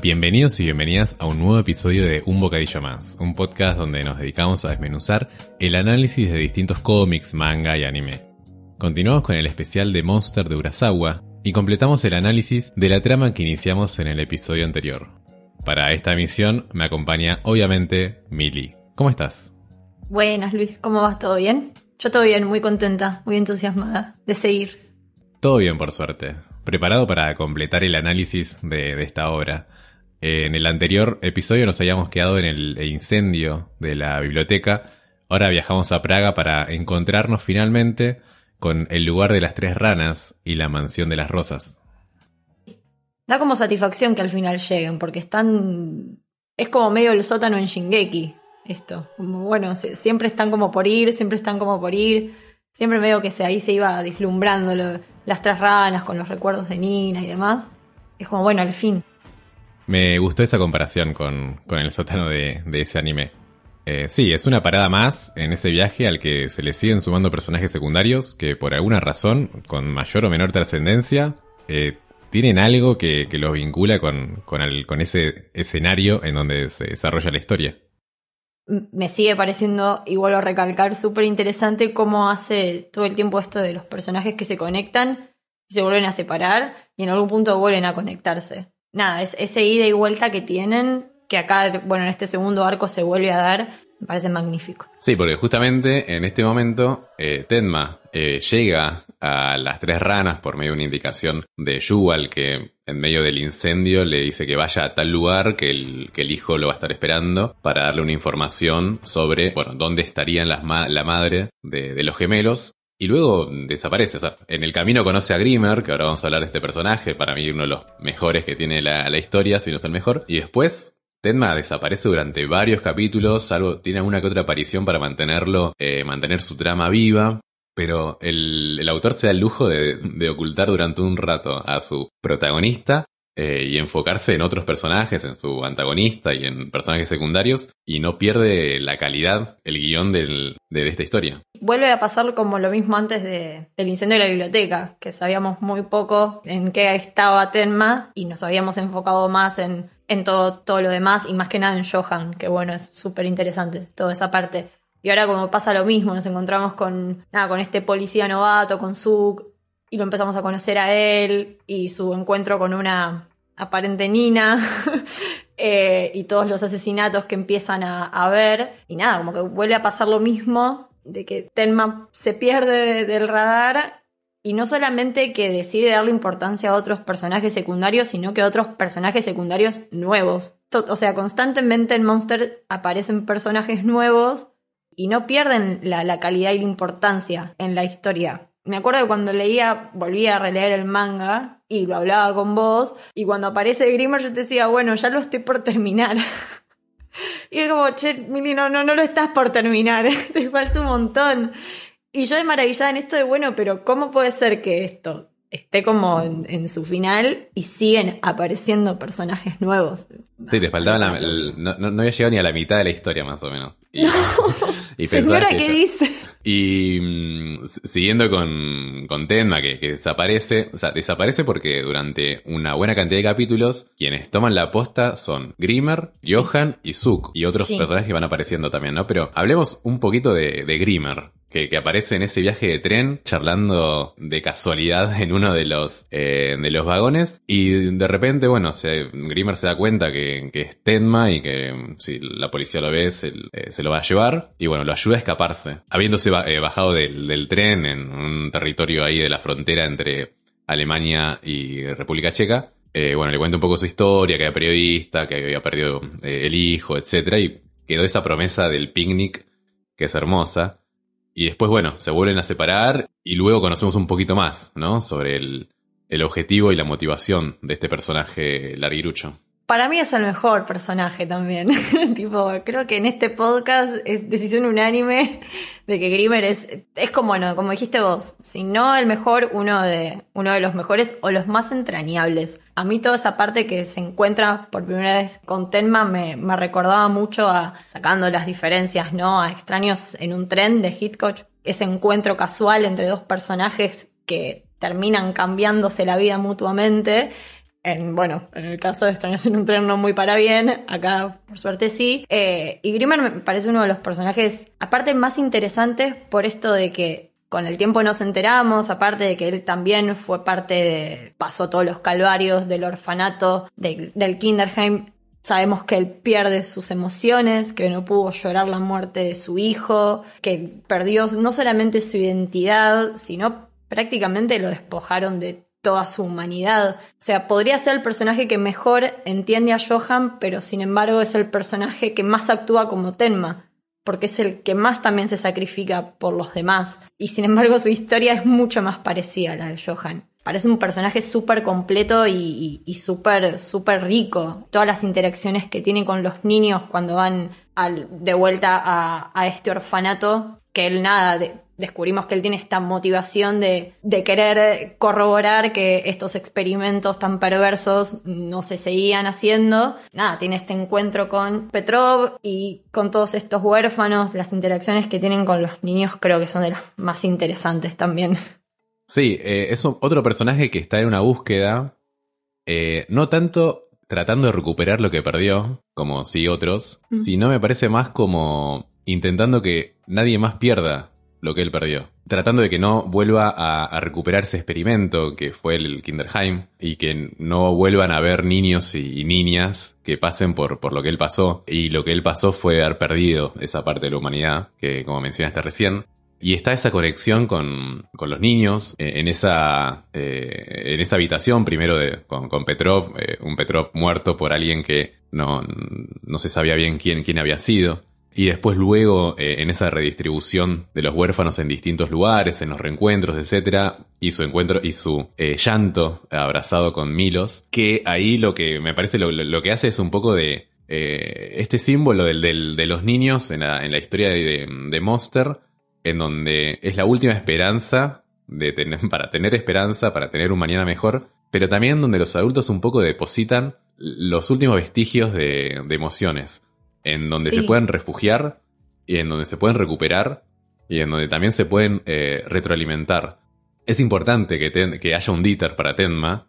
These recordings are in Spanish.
Bienvenidos y bienvenidas a un nuevo episodio de Un Bocadillo Más, un podcast donde nos dedicamos a desmenuzar el análisis de distintos cómics, manga y anime. Continuamos con el especial de Monster de Urasawa y completamos el análisis de la trama que iniciamos en el episodio anterior. Para esta emisión me acompaña obviamente Mili. ¿Cómo estás? Buenas Luis, ¿cómo vas? ¿Todo bien? Yo todo bien, muy contenta, muy entusiasmada de seguir. Todo bien por suerte. Preparado para completar el análisis de, de esta obra. En el anterior episodio nos habíamos quedado en el incendio de la biblioteca. Ahora viajamos a Praga para encontrarnos finalmente con el lugar de las tres ranas y la mansión de las rosas. Da como satisfacción que al final lleguen, porque están... Es como medio el sótano en Shingeki, esto. Como, bueno, siempre están como por ir, siempre están como por ir. Siempre medio que ahí se iba deslumbrando las tres ranas con los recuerdos de Nina y demás. Es como, bueno, al fin. Me gustó esa comparación con, con el sótano de, ese anime. Eh, sí, es una parada más en ese viaje al que se le siguen sumando personajes secundarios que por alguna razón, con mayor o menor trascendencia, eh, tienen algo que, los vincula con, con, con ese escenario en donde se desarrolla la historia. Me sigue pareciendo, vuelvo a recalcar, súper interesante cómo hace todo el tiempo esto de los personajes que se conectan y se vuelven a separar y en algún punto vuelven a conectarse. Nada, es ese ida y vuelta que tienen, que acá, bueno, en este segundo arco se vuelve a dar, me parece magnífico. Sí, porque justamente en este momento eh, Tenma eh, llega a las tres ranas por medio de una indicación de Yuval que en medio del incendio le dice que vaya a tal lugar que el, que el hijo lo va a estar esperando para darle una información sobre, bueno, dónde estarían las ma- la madre de, de los gemelos. Y luego desaparece, o sea, en el camino conoce a Grimmer, que ahora vamos a hablar de este personaje, para mí uno de los mejores que tiene la, la historia, si no es el mejor. Y después Tenma desaparece durante varios capítulos, algo, tiene alguna que otra aparición para mantenerlo, eh, mantener su trama viva, pero el, el autor se da el lujo de, de ocultar durante un rato a su protagonista eh, y enfocarse en otros personajes, en su antagonista y en personajes secundarios, y no pierde la calidad, el guion del- de, esta historia. Vuelve a pasar como lo mismo antes de- del incendio de la biblioteca, que sabíamos muy poco en qué estaba Tenma y nos habíamos enfocado más en, en todo, todo lo demás y más que nada en Johan, que bueno, es súper interesante toda esa parte. Y ahora como pasa lo mismo, nos encontramos con, nada, con este policía novato, con Suk, y lo empezamos a conocer a él y su encuentro con una aparente Nina eh, y todos los asesinatos que empiezan a, ver y nada, como que vuelve a pasar lo mismo de que Tenma se pierde de- del radar y no solamente que decide darle importancia a otros personajes secundarios, sino que a otros personajes secundarios nuevos. O sea, constantemente en Monster aparecen personajes nuevos y no pierden la calidad y la importancia en la historia. Me acuerdo que cuando leía, volvía a releer el manga y lo hablaba con vos, y cuando aparece Grimmer yo te decía, bueno, ya lo estoy por terminar. y es como, che, Mili, no, no, no lo estás por terminar, te falta un montón. Y yo de maravillada en esto de, bueno, pero ¿cómo puede ser que esto esté como en, en su final y siguen apareciendo personajes nuevos? Sí, te faltaba la, el- no, no- no había llegado ni a la mitad de la historia más o menos. Y, y pensabas Señora, que ¿qué dice? Y mm, siguiendo con, con Tenma, que, que desaparece, o sea, desaparece porque durante una buena cantidad de capítulos, quienes toman la posta son Grimmer, Johan y Zook, y otros Sí. personajes que van apareciendo también, ¿no? Pero hablemos un poquito de, de Grimmer. Que, aparece en ese viaje de tren charlando de casualidad en uno de los eh, de los vagones. Y de repente bueno se, Grimmer se da cuenta que, que es Tenma y que mm, si la policía lo ve se, eh, se lo va a llevar. Y bueno lo ayuda a escaparse. Habiéndose eh, bajado del, del tren en un territorio ahí de la frontera entre Alemania y República Checa bueno le cuenta un poco su historia que era periodista que había perdido el hijo etcétera y quedó esa promesa del picnic que es hermosa y después, bueno, se vuelven a separar y luego conocemos un poquito más, ¿no? Sobre el, el objetivo y la motivación de este personaje larguirucho. Para mí es el mejor personaje también. tipo, creo que en este podcast es decisión unánime de que Grimmer es, es como, bueno, como dijiste vos, si no el mejor, uno de, uno de los mejores o los más entrañables. A mí toda esa parte que se encuentra por primera vez con Tenma me, recordaba mucho a, sacando las diferencias, ¿no? A extraños en un tren de Hitchcock, ese encuentro casual entre dos personajes que terminan cambiándose la vida mutuamente En, bueno, en el caso de Extraños en un tren no muy para bien, acá por suerte sí. Eh, y Grimmer me parece uno de los personajes, aparte más interesantes por esto de que con el tiempo nos enteramos, aparte de que él también fue parte de, pasó todos los calvarios del orfanato, del Kinderheim, Sabemos que él pierde sus emociones, que no pudo llorar la muerte de su hijo, que perdió no solamente su identidad, sino prácticamente lo despojaron de toda su humanidad. O sea, podría ser el personaje que mejor entiende a Johan, pero sin embargo es el personaje que más actúa como Tenma, porque es el que más también se sacrifica por los demás. Y sin embargo su historia es mucho más parecida a la de Johan parece un personaje súper completo y, súper, rico. Todas las interacciones que tiene con los niños cuando van de vuelta a, este orfanato, que él nada, descubrimos que él tiene esta motivación de, de, querer corroborar que estos experimentos tan perversos no se seguían haciendo. Nada, tiene este encuentro con Petrov y con todos estos huérfanos, las interacciones que tienen con los niños creo que son de las más interesantes también. Sí, eh, es otro personaje que está en una búsqueda, eh, no tanto tratando de recuperar lo que perdió, como sí otros, mm. sino me parece más como intentando que nadie más pierda lo que él perdió. Tratando de que no vuelva a, recuperar ese experimento que fue el Kinderheim y que no vuelvan a ver niños y, niñas que pasen por, por lo que él pasó. Y lo que él pasó fue haber perdido esa parte de la humanidad, que como mencionaste recién. Y está esa conexión con, los niños eh, en, esa, eh, en esa habitación, primero de, con, Petrov, eh, un Petrov muerto por alguien que no, no se sabía bien quién, quién había sido. Y después luego en esa redistribución de los huérfanos en distintos lugares, en los reencuentros, etc. Y su encuentro y su llanto abrazado con Milos. Que ahí lo que me parece lo, que hace es un poco de este símbolo de los niños en la, historia de, de Monster en donde es la última esperanza de para tener esperanza, para tener un mañana mejor, pero también donde los adultos un poco depositan los últimos vestigios de, emociones, en donde se pueden refugiar y en donde se pueden recuperar y en donde también se pueden eh, retroalimentar. Es importante que, que, haya un Dieter para Tenma,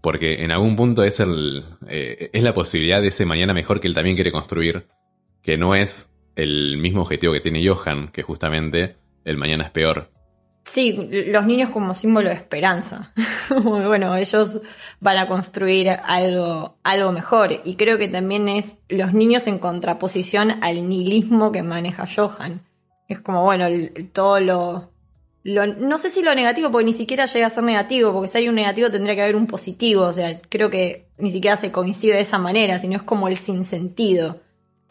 porque en algún punto es, el, eh, es la posibilidad de ese mañana mejor que él también quiere construir, que no es el mismo objetivo que tiene Johan, que justamente el mañana es peor. Sí, los niños como símbolo de esperanza. bueno, ellos van a construir algo, algo mejor. Y creo que también es los niños en contraposición al nihilismo que maneja Johan. Es como, bueno, todo lo, lo, No sé si lo negativo, porque ni siquiera llega a ser negativo, porque si hay un negativo tendría que haber un positivo. O sea, creo que ni siquiera se coincide de esa manera, sino es como el sinsentido.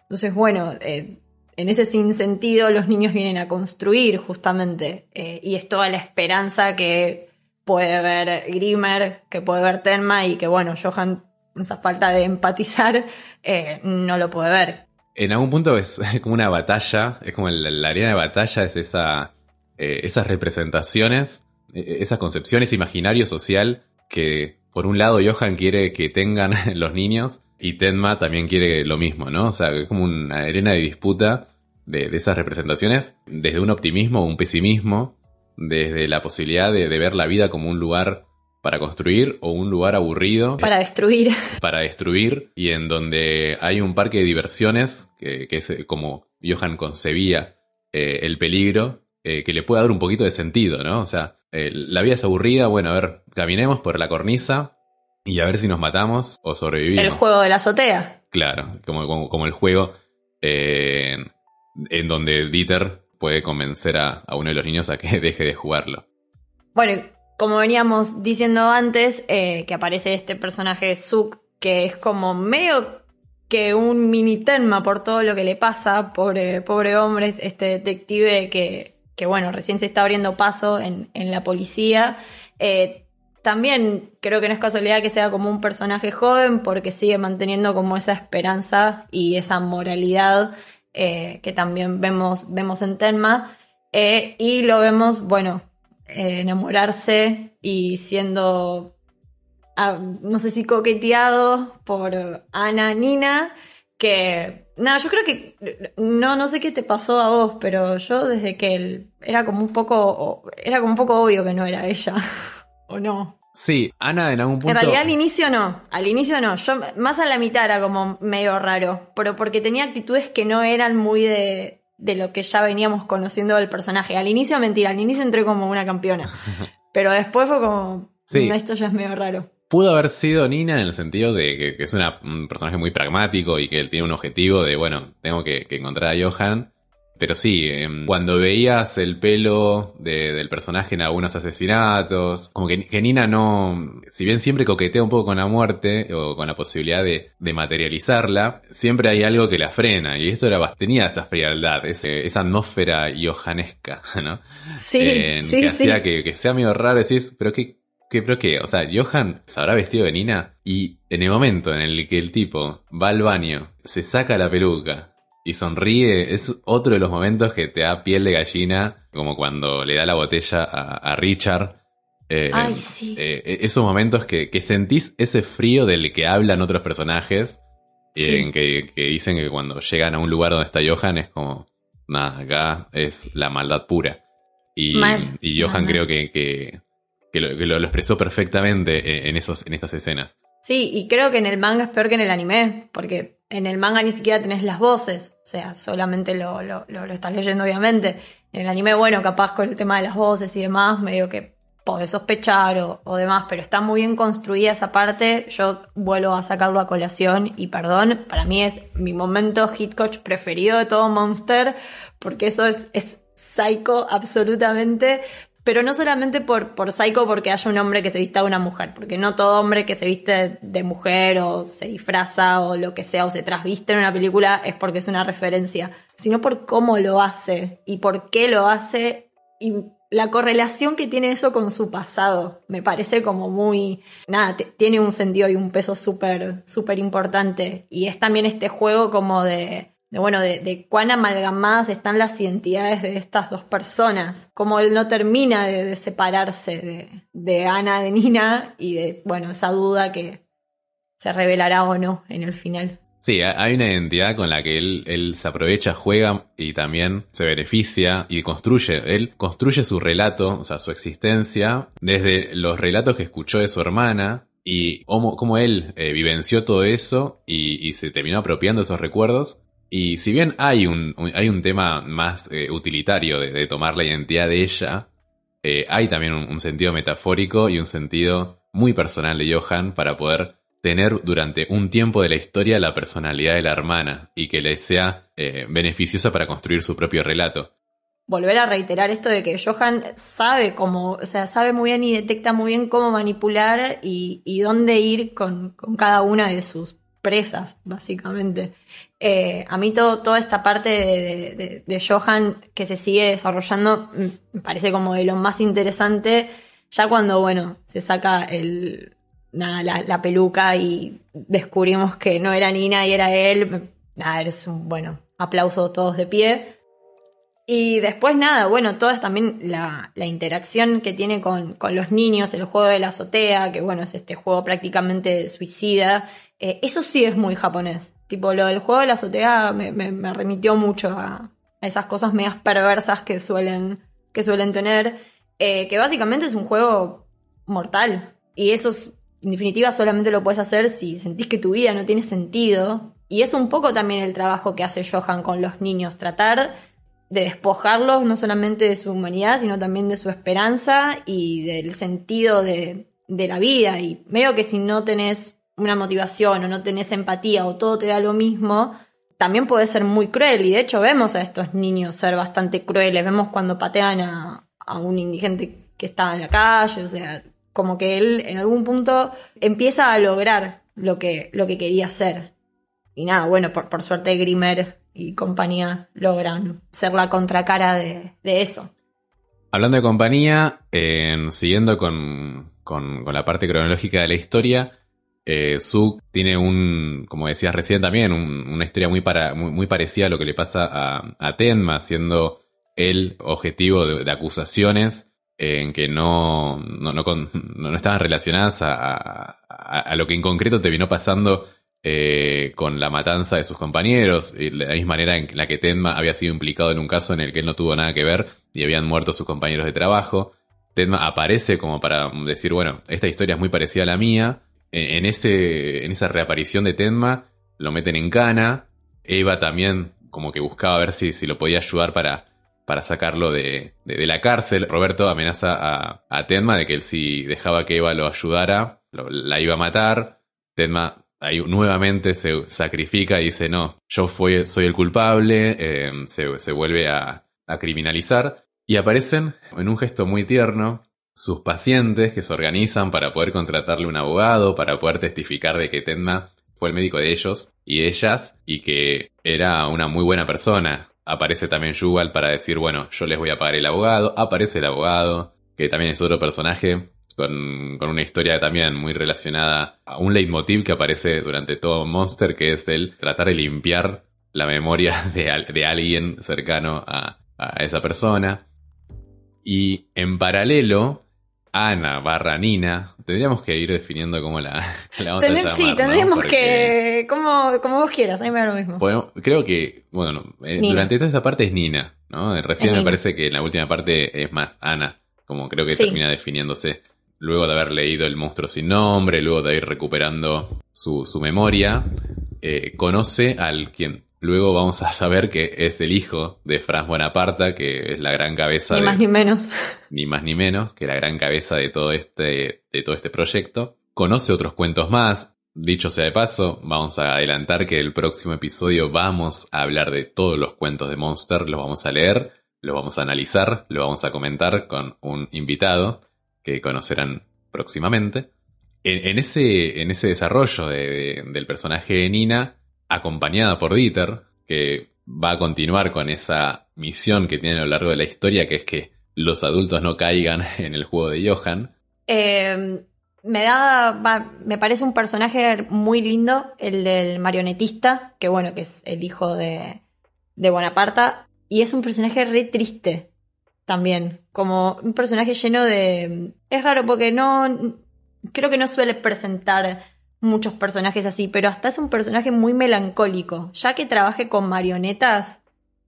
Entonces, bueno, eh, en ese sinsentido los niños vienen a construir justamente. Eh, y es toda la esperanza que puede ver Grimmer, que puede ver Tenma y que, bueno, Johan, esa falta de empatizar, eh, no lo puede ver. En algún punto es como una batalla, es como la, arena de batalla, es esa, eh, esas representaciones, esas concepciones imaginario social que por un lado Johan quiere que tengan los niños y Tenma también quiere lo mismo, ¿no? O sea, es como una arena de disputa de, esas representaciones, desde un optimismo o un pesimismo, desde la posibilidad de, ver la vida como un lugar para construir o un lugar aburrido. Para destruir. Para destruir y en donde hay un parque de diversiones, que, es eh, como Johan concebía eh, el peligro, eh, que le puede dar un poquito de sentido, ¿no? O sea, la vida es aburrida, bueno, a ver, caminemos por la cornisa y a ver si nos matamos o sobrevivimos. El juego de la azotea. Claro, como, como, el juego eh, en donde Dieter puede convencer a, uno de los niños a que deje de jugarlo. Bueno, como veníamos diciendo antes, eh, que aparece este personaje Zook, que es como medio que un mini Tenma por todo lo que le pasa, pobre, pobre hombre, este detective que, que, bueno, recién se está abriendo paso en, la policía. Eh, también creo que no es casualidad que sea como un personaje joven porque sigue manteniendo como esa esperanza y esa moralidad eh, que también vemos, vemos en Tenma. Eh, y lo vemos, bueno, eh, enamorarse y siendo, ah, no sé si coqueteado por Ana Nina, que, nada, yo creo que, no, no sé qué te pasó a vos, pero yo desde que él era como un poco, era como un poco obvio que no era ella. ¿O no? Sí, Ana en algún punto. En realidad al inicio no, al inicio no. Yo más a la mitad era como medio raro, pero porque tenía actitudes que no eran muy de, de lo que ya veníamos conociendo del personaje. Al inicio, mentira, al inicio entré como una campeona. Pero después fue como, Sí. "No, esto ya es medio raro. Pudo haber sido Nina en el sentido de que, que es una- un personaje muy pragmático y que él tiene un objetivo de, bueno, tengo que, que encontrar a Johan. Pero sí, em, cuando veías el pelo de- del personaje en algunos asesinatos, como que, que Nina no, si bien siempre coquetea un poco con la muerte o con la posibilidad de, de materializarla, siempre hay algo que la frena. Y esto era, tenía esa frialdad, ese- esa atmósfera johanesca, ¿no? Sí, sí, que sí. hacía que, que sea medio raro decís, pero qué, qué, pero qué, o sea, Johan se habrá vestido de Nina y en el momento en el que el tipo va al baño, se saca la peluca y sonríe, es otro de los momentos que te da piel de gallina, como cuando le da la botella a, a Richard. Eh, Ay, sí. eh, esos momentos que, que sentís ese frío del que hablan otros personajes, Sí. eh, en que, que dicen que cuando llegan a un lugar donde está Johan es como, nada, acá es la maldad pura. Y, Mal. y Johan Mal, creo que, que, que lo, que lo- lo expresó perfectamente en, en esos, en esas escenas. Sí, y creo que en el manga es peor que en el anime, porque en el manga ni siquiera tenés las voces, o sea, solamente lo, lo, lo- estás leyendo obviamente. En el anime, bueno, capaz con el tema de las voces y demás, medio que podés sospechar o, o demás, pero está muy bien construida esa parte. Yo vuelvo a sacarlo a colación y perdón, para mí es mi momento hitcoach preferido de todo Monster, porque eso es, es psycho absolutamente. Pero no solamente por, por psycho porque haya un hombre que se vista de una mujer, porque no todo hombre que se viste de mujer o se disfraza o lo que sea o se trasviste en una película es porque es una referencia, sino por cómo lo hace y por qué lo hace y la correlación que tiene eso con su pasado. Me parece como muy... Nada, tiene un sentido y un peso súper, súper importante. Y es también este juego como de... de, bueno, de, cuán amalgamadas están las identidades de estas dos personas. Como él no termina de, separarse de, de Ana, de Nina, y de, bueno, esa duda que se revelará o no en el final. Sí, ha- hay una identidad con la que él, él se aprovecha, juega y también se beneficia y construye. Él construye su relato, o sea, su existencia, desde los relatos que escuchó de su hermana y cómo, cómo él eh, vivenció todo eso y, se terminó apropiando esos recuerdos. Y si bien hay un, hay un tema más eh, utilitario de, tomar la identidad de ella, eh, hay también un, un sentido metafórico y un sentido muy personal de Johan para poder tener durante un tiempo de la historia la personalidad de la hermana y que le sea eh, beneficiosa para construir su propio relato. volver a reiterar esto de que Johan sabe cómo, o sea, sabe muy bien y detecta muy bien cómo manipular y, y dónde ir con, con cada una de sus presas, básicamente. Eh, a mí todo, toda esta parte de, Johan que se sigue desarrollando me parece como de lo más interesante, ya cuando, bueno, se saca el, nada, la, peluca y descubrimos que no era Nina y era él, nada, un, bueno, aplauso todos de pie. Y después nada, bueno, toda también la, la interacción que tiene con, con los niños, el juego de la azotea, que bueno, es este juego prácticamente suicida. Eh, eso sí es muy japonés. Tipo, lo del juego de la azotea me, me- remitió mucho a, esas cosas medias perversas que suelen, que suelen tener. eh, que básicamente es un juego mortal. Y eso es- en definitiva solamente lo puedes hacer si sentís que tu vida no tiene sentido. Y es un poco también el trabajo que hace Johan con los niños, tratar de despojarlos no solamente de su humanidad, sino también de su esperanza y del sentido de, de la vida. Y medio que si no tenés una motivación o no tenés empatía o todo te da lo mismo, también puede ser muy cruel. Y de hecho vemos a estos niños ser bastante crueles. Vemos cuando patean a, a un indigente que estaba en la calle. O sea, como que él en algún punto empieza a lograr lo que, lo que quería hacer. Y nada, bueno, por, por suerte Grimer y compañía logran ser la contracara de, de eso. Hablando de compañía, en- siguiendo con- con la parte cronológica de la historia, eh, tiene un, como decías recién también, un- una historia muy, para, muy, parecida a lo que le pasa a, Tenma, siendo el objetivo de, acusaciones en que no, no, no, estaban relacionadas a, a- lo que en concreto terminó pasando eh, con la matanza de sus compañeros, y de la misma manera en la que Tenma había sido implicado en un caso en el que él no tuvo nada que ver y habían muerto sus compañeros de trabajo. Tedma aparece como para decir, bueno, esta historia es muy parecida a la mía. En, ese, en esa reaparición de Tedma, lo meten en cana. Eva también como que buscaba ver si, si lo podía ayudar para, para sacarlo de, de- la cárcel. Roberto amenaza a, a Tedma de que él si dejaba que Eva lo ayudara, la iba a matar. Tedma ahí nuevamente se sacrifica y dice, no, yo fui, soy el culpable, eh, se, se vuelve a, a criminalizar. Y aparecen, en un gesto muy tierno, sus pacientes que se organizan para poder contratarle un abogado, para poder testificar de que Tedma fue el médico de ellos y ellas y que era una muy buena persona. Aparece también Yuval para decir, bueno, yo les voy a pagar el abogado. Aparece el abogado, que también es otro personaje con, con una historia también muy relacionada a un leitmotiv que aparece durante todo Monster, que es el tratar de limpiar la memoria de, de alguien cercano a, a esa persona. Y en paralelo, Ana barra Nina, tendríamos que ir definiendo cómo la, la vamos a Tener- llamar, sí, tendríamos que. Como, como vos quieras, a mí me da lo mismo. podemos- creo que, bueno, eh, durante toda esta parte es Nina, ¿no? Recién Es me Nina. parece que en la última parte es más Ana, como creo que Sí. termina definiéndose. Luego de haber leído El monstruo sin nombre, luego de ir recuperando su, su memoria, eh, conoce al quien luego vamos a saber que es el hijo de Franz Bonaparte, que es la gran cabeza Ni de, más ni menos. ni más ni menos que la gran cabeza de todo este, de todo este proyecto. Conoce otros cuentos más. Dicho sea de paso, vamos a adelantar que el próximo episodio vamos a hablar de todos los cuentos de Monster, los vamos a leer, los vamos a analizar, los vamos a comentar con un invitado que conocerán próximamente. En, en ese, en ese desarrollo de- de- del personaje de Nina, acompañada por Dieter, que va a continuar con esa misión que tiene a lo largo de la historia, que es que los adultos no caigan en el juego de Johan. Eh, me da. me parece un personaje muy lindo, el del marionetista, que bueno, que es el hijo de, de. Y es un personaje re triste también. Como un personaje lleno de. Es raro porque no. Creo que no suele presentar muchos personajes así, pero hasta es un personaje muy melancólico. Ya que trabaje con marionetas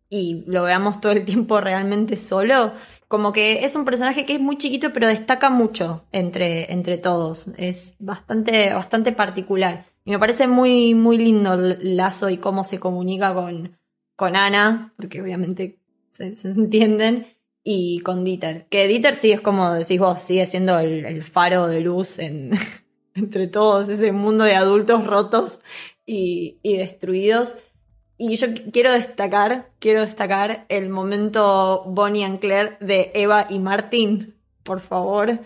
y lo veamos todo el tiempo realmente solo, como que es un personaje que es muy chiquito pero destaca mucho entre, entre todos. Es bastante, bastante particular. Y me parece muy, muy lindo el lazo y cómo se comunica con, con Ana, porque obviamente se, entienden, y con Dieter. Que Dieter sí es como decís vos, sigue siendo el, el faro de luz en, entre todos, ese mundo de adultos rotos y, y destruidos. Y yo qu- quiero destacar, quiero destacar el momento Bonnie and Claire de Eva y Martín, por favor.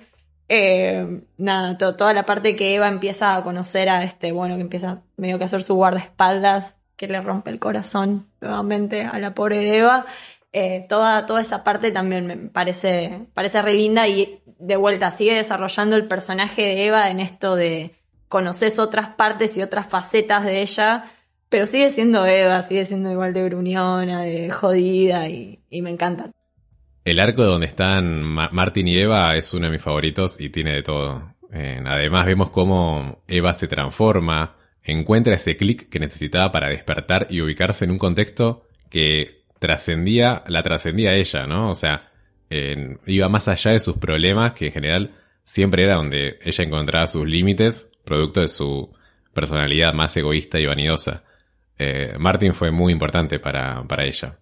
Eh, nada, to- toda la parte que Eva empieza a conocer a este, bueno, que empieza medio que a hacer su guardaespaldas, que le rompe el corazón nuevamente a la pobre Eva. Eh, toda, toda esa parte también me parece, parece re linda y de vuelta sigue desarrollando el personaje de Eva en esto de conoces otras partes y otras facetas de ella, pero sigue siendo Eva, sigue siendo igual de gruñona, de jodida y, me encanta. El arco donde están Ma- Martin y Eva es uno de mis favoritos y tiene de todo. Eh, además vemos cómo Eva se transforma, encuentra ese clic que necesitaba para despertar y ubicarse en un contexto que trascendía, la trascendía ella, ¿no? O sea, iba más allá de sus problemas, que en general siempre era donde ella encontraba sus límites, producto de su personalidad más egoísta y vanidosa. Eh, Martin fue muy importante para, para ella.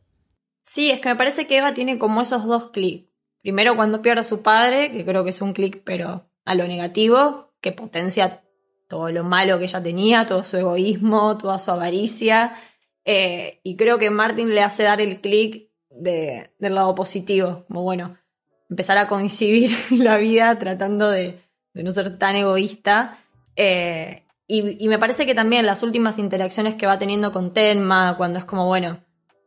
Sí, es que me parece que Eva tiene como esos dos clics. Primero cuando pierde a su padre, que creo que es un clic pero a lo negativo, que potencia todo lo malo que ella tenía, todo su egoísmo, toda su avaricia. Eh, y creo que Martin le hace dar el clic de, del lado positivo, como bueno, empezar a coincidir la vida tratando de, no ser tan egoísta. Eh, y, me parece que también las últimas interacciones que va teniendo con Tenma, cuando es como, bueno,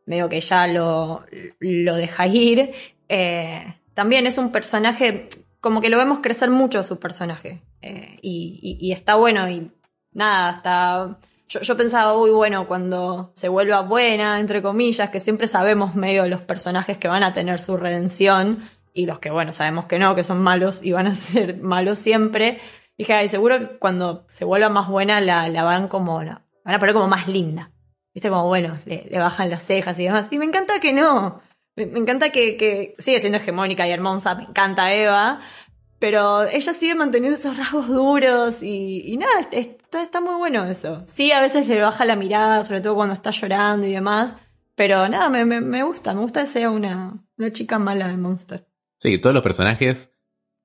medio que ya lo, lo deja ir, eh, también es un personaje, como que lo vemos crecer mucho su personaje. Y, y- y está bueno y nada, hasta... Yo, yo pensaba, uy, bueno, cuando se vuelva buena, entre comillas, que siempre sabemos medio los personajes que van a tener su redención y los que, bueno, sabemos que no, que son malos y van a ser malos siempre. Dije, ay, seguro que cuando se vuelva más buena la, la van como, la van a poner como más linda. Viste, como bueno, le, bajan las cejas y demás. Y me encanta que no. Me, me encanta que, que sigue siendo hegemónica y hermosa, me encanta Eva, pero ella sigue manteniendo esos rasgos duros y, nada, es- está, muy bueno eso. Sí, a veces le baja la mirada, sobre todo cuando está llorando y demás, pero nada, me, me, me gusta, me gusta que sea una, una chica mala de Monster. Sí, todos los personajes,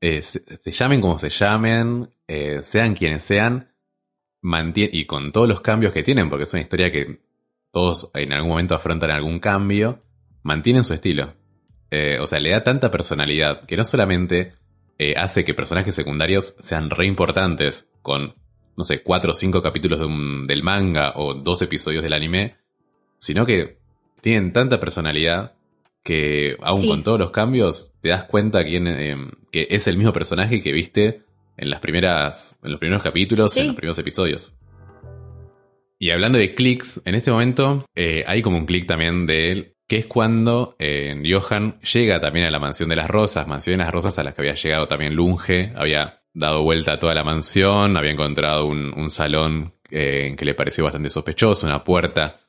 eh, se, llamen como se llamen, eh, sean quienes sean, y con todos los cambios que tienen, porque es una historia que todos en algún momento afrontan algún cambio, mantienen su estilo. Eh, o sea, le da tanta personalidad que no solamente eh, hace que personajes secundarios sean re importantes con, no sé, cuatro o cinco capítulos de un- del manga o dos episodios del anime, sino que tienen tanta personalidad que aún Sí. con todos los cambios te das cuenta quién, eh, que es el mismo personaje que viste en las primeras en los primeros capítulos, Sí. en los primeros episodios. Y hablando de clics, en este momento eh, hay como un clic también de él, que es cuando eh, Johan llega también a la mansión de las rosas, mansión de las rosas a las que había llegado también Lunge, había dado vuelta a toda la mansión, había encontrado un, un salón eh, que le pareció bastante sospechoso, una puerta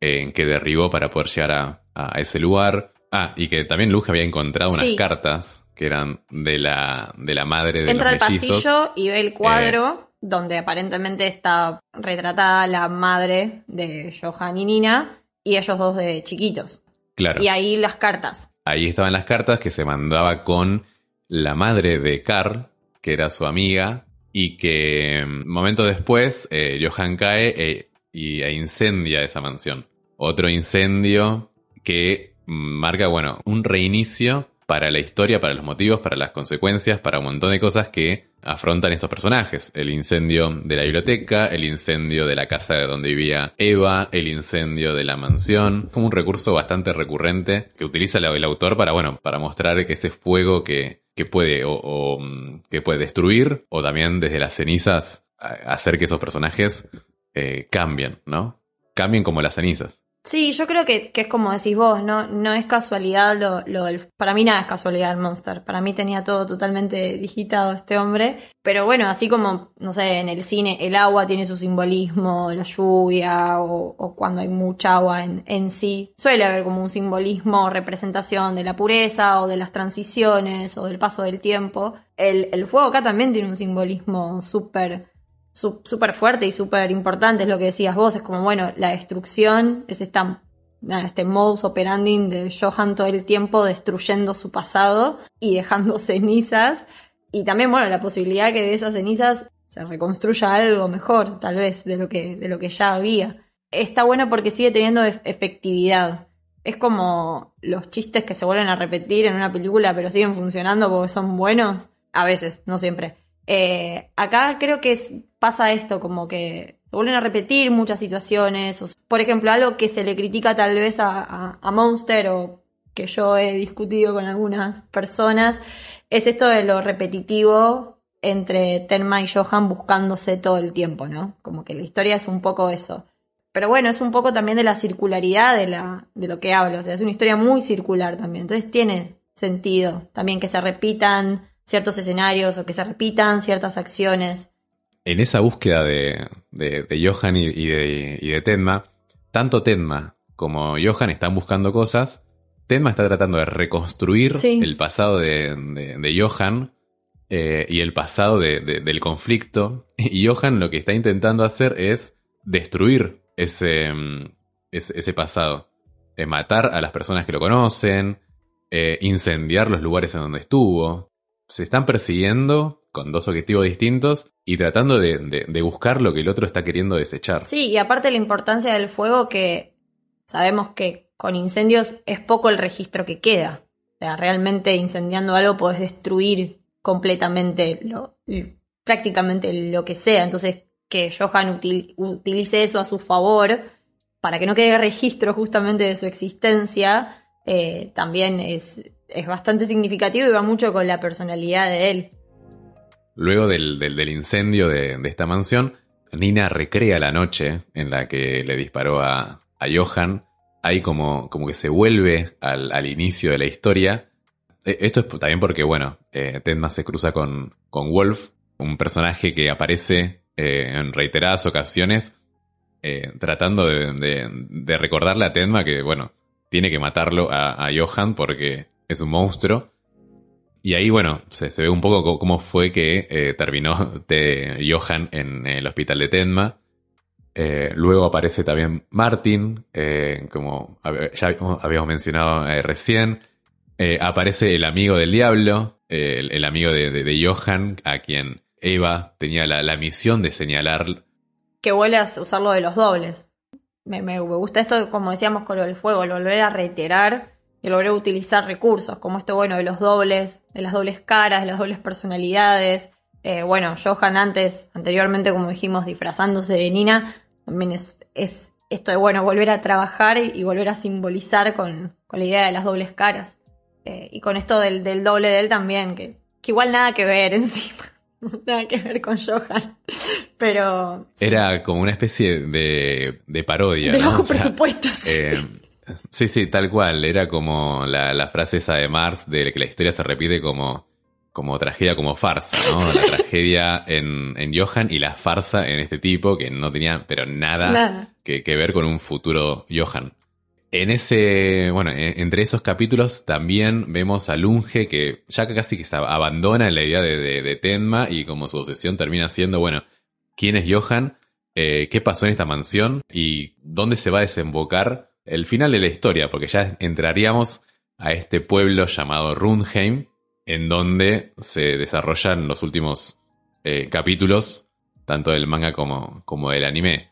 eh, que derribó para poder llegar a, a ese lugar. Ah, y que también Lunge había encontrado unas Sí. cartas que eran de la, de la madre de Entra al los mellizos. pasillo y ve el Eh. cuadro donde aparentemente está retratada la madre de Johan y Nina y ellos dos de chiquitos. Claro. Y ahí las cartas. Ahí estaban las cartas que se mandaba con la madre de Carl, que era su amiga, y que mm, momentos después eh, Johan cae e, y, e incendia esa mansión. Otro incendio que mm, marca, bueno, un reinicio para la historia, para los motivos, para las consecuencias, para un montón de cosas que afrontan estos personajes. El incendio de la biblioteca, el incendio de la casa de donde vivía Eva, el incendio de la mansión. Como un recurso bastante recurrente que utiliza el, autor para, bueno, para mostrar que ese fuego que, que puede o, mm, que puede destruir o también desde las cenizas a- hacer que esos personajes eh, cambien, ¿no? Cambien como las cenizas. Sí, yo creo que, que es como decís vos, no, no es casualidad lo, lo del... Para mí nada es casualidad el Monster. Para mí tenía todo totalmente digitado este hombre. Pero bueno, así como, no sé, en el cine el agua tiene su simbolismo, la lluvia o, o cuando hay mucha agua en, en sí. Suele haber como un simbolismo o representación de la pureza o de las transiciones o del paso del tiempo. El, el fuego acá también tiene un simbolismo súper súper fuerte y súper importante, es lo que decías vos, es como, bueno, la destrucción, es esta, este modus operandi de Johan todo el tiempo destruyendo su pasado y dejando cenizas, y también, bueno, la posibilidad que de esas cenizas se reconstruya algo mejor, tal vez, de lo que, de lo que ya había. Está bueno porque sigue teniendo ef- efectividad. Es como los chistes que se vuelven a repetir en una película, pero siguen funcionando porque son buenos. A veces, no siempre. Eh, acá creo que pasa esto, como que se vuelven a repetir muchas situaciones. por ejemplo, algo que se le critica tal vez a, Monster o que yo he discutido con algunas personas, es esto de lo repetitivo entre Tenma y Johan buscándose todo el tiempo, ¿no? Como que la historia es un poco eso. Pero bueno, es un poco también de la circularidad de, de lo que hablo. O sea, es una historia muy circular también. Entonces tiene sentido también que se repitan ciertos escenarios o que se repitan ciertas acciones. En esa búsqueda de, de, de Johan y, y de, y de Tenma, tanto Tenma como Johan están buscando cosas. Tenma está tratando de reconstruir Sí. el pasado de, de- Johan eh, y el pasado de- de- del conflicto. Y Johan lo que está intentando hacer es destruir ese, mm, ese, ese pasado. Eh, matar a las personas que lo conocen, eh, incendiar los lugares en donde estuvo. Se están persiguiendo con dos objetivos distintos y tratando de, de- buscar lo que el otro está queriendo desechar. Sí, y aparte la importancia del fuego que sabemos que con incendios es poco el registro que queda. O sea, realmente incendiando algo podés destruir completamente lo, prácticamente lo que sea. Entonces, que Johan util- utilice eso a su favor para que no quede registro justamente de su existencia, eh, también es, es bastante significativo y va mucho con la personalidad de él. Luego del, del- incendio de, esta mansión, Nina recrea la noche en la que le disparó a, a Johan. Ahí como, como que se vuelve al, al inicio de la historia. Eh, Esto es también porque, bueno, eh, Tenma se cruza con, con Wolf, un personaje que aparece eh, en reiteradas ocasiones eh, tratando de, de- de recordarle a Tenma que, bueno, tiene que matarlo a, Johan porque es un monstruo. Y ahí, bueno, se, ve un poco cómo fue que eh, terminó de Johan en el hospital de Tenma. Eh, luego aparece también Martin, eh, como ya habíamos mencionado recién. aparece el amigo del diablo, el, amigo de, Johan, a quien Eva tenía la, misión de señalar. Que vuelve a usar lo de los dobles. Me, me, gusta eso, como decíamos con lo del fuego, volver a reiterar y volver a utilizar recursos, como esto, bueno, de los dobles, de las dobles caras, de las dobles personalidades. Eh, bueno, Johan antes, anteriormente, como dijimos, disfrazándose de Nina, también es, es esto de, bueno, volver a trabajar y, volver a simbolizar con, la idea de las dobles caras. Eh, y con esto del, del, doble de él también, que igual nada que ver encima. nada que ver con Johan. Pero. Era como una especie de, de parodia. De bajo presupuesto, sí. Eh, sí, sí, tal cual. Era como la, la, frase esa de Mars de que la historia se repite como, como tragedia, como farsa, ¿no? La tragedia en, en Johan y la farsa en este tipo que no tenía, pero nada, Que, que ver con un futuro Johan. En ese, bueno, entre esos capítulos también vemos a Lunge que ya casi que se abandona la idea de, Tenma y como su obsesión termina siendo, bueno, ¿quién es Johan? Eh, ¿Qué pasó en esta mansión? ¿Y dónde se va a desembocar el final de la historia? Porque ya entraríamos a este pueblo llamado Rundheim, en donde se desarrollan los últimos eh, capítulos, tanto del manga como, como del anime.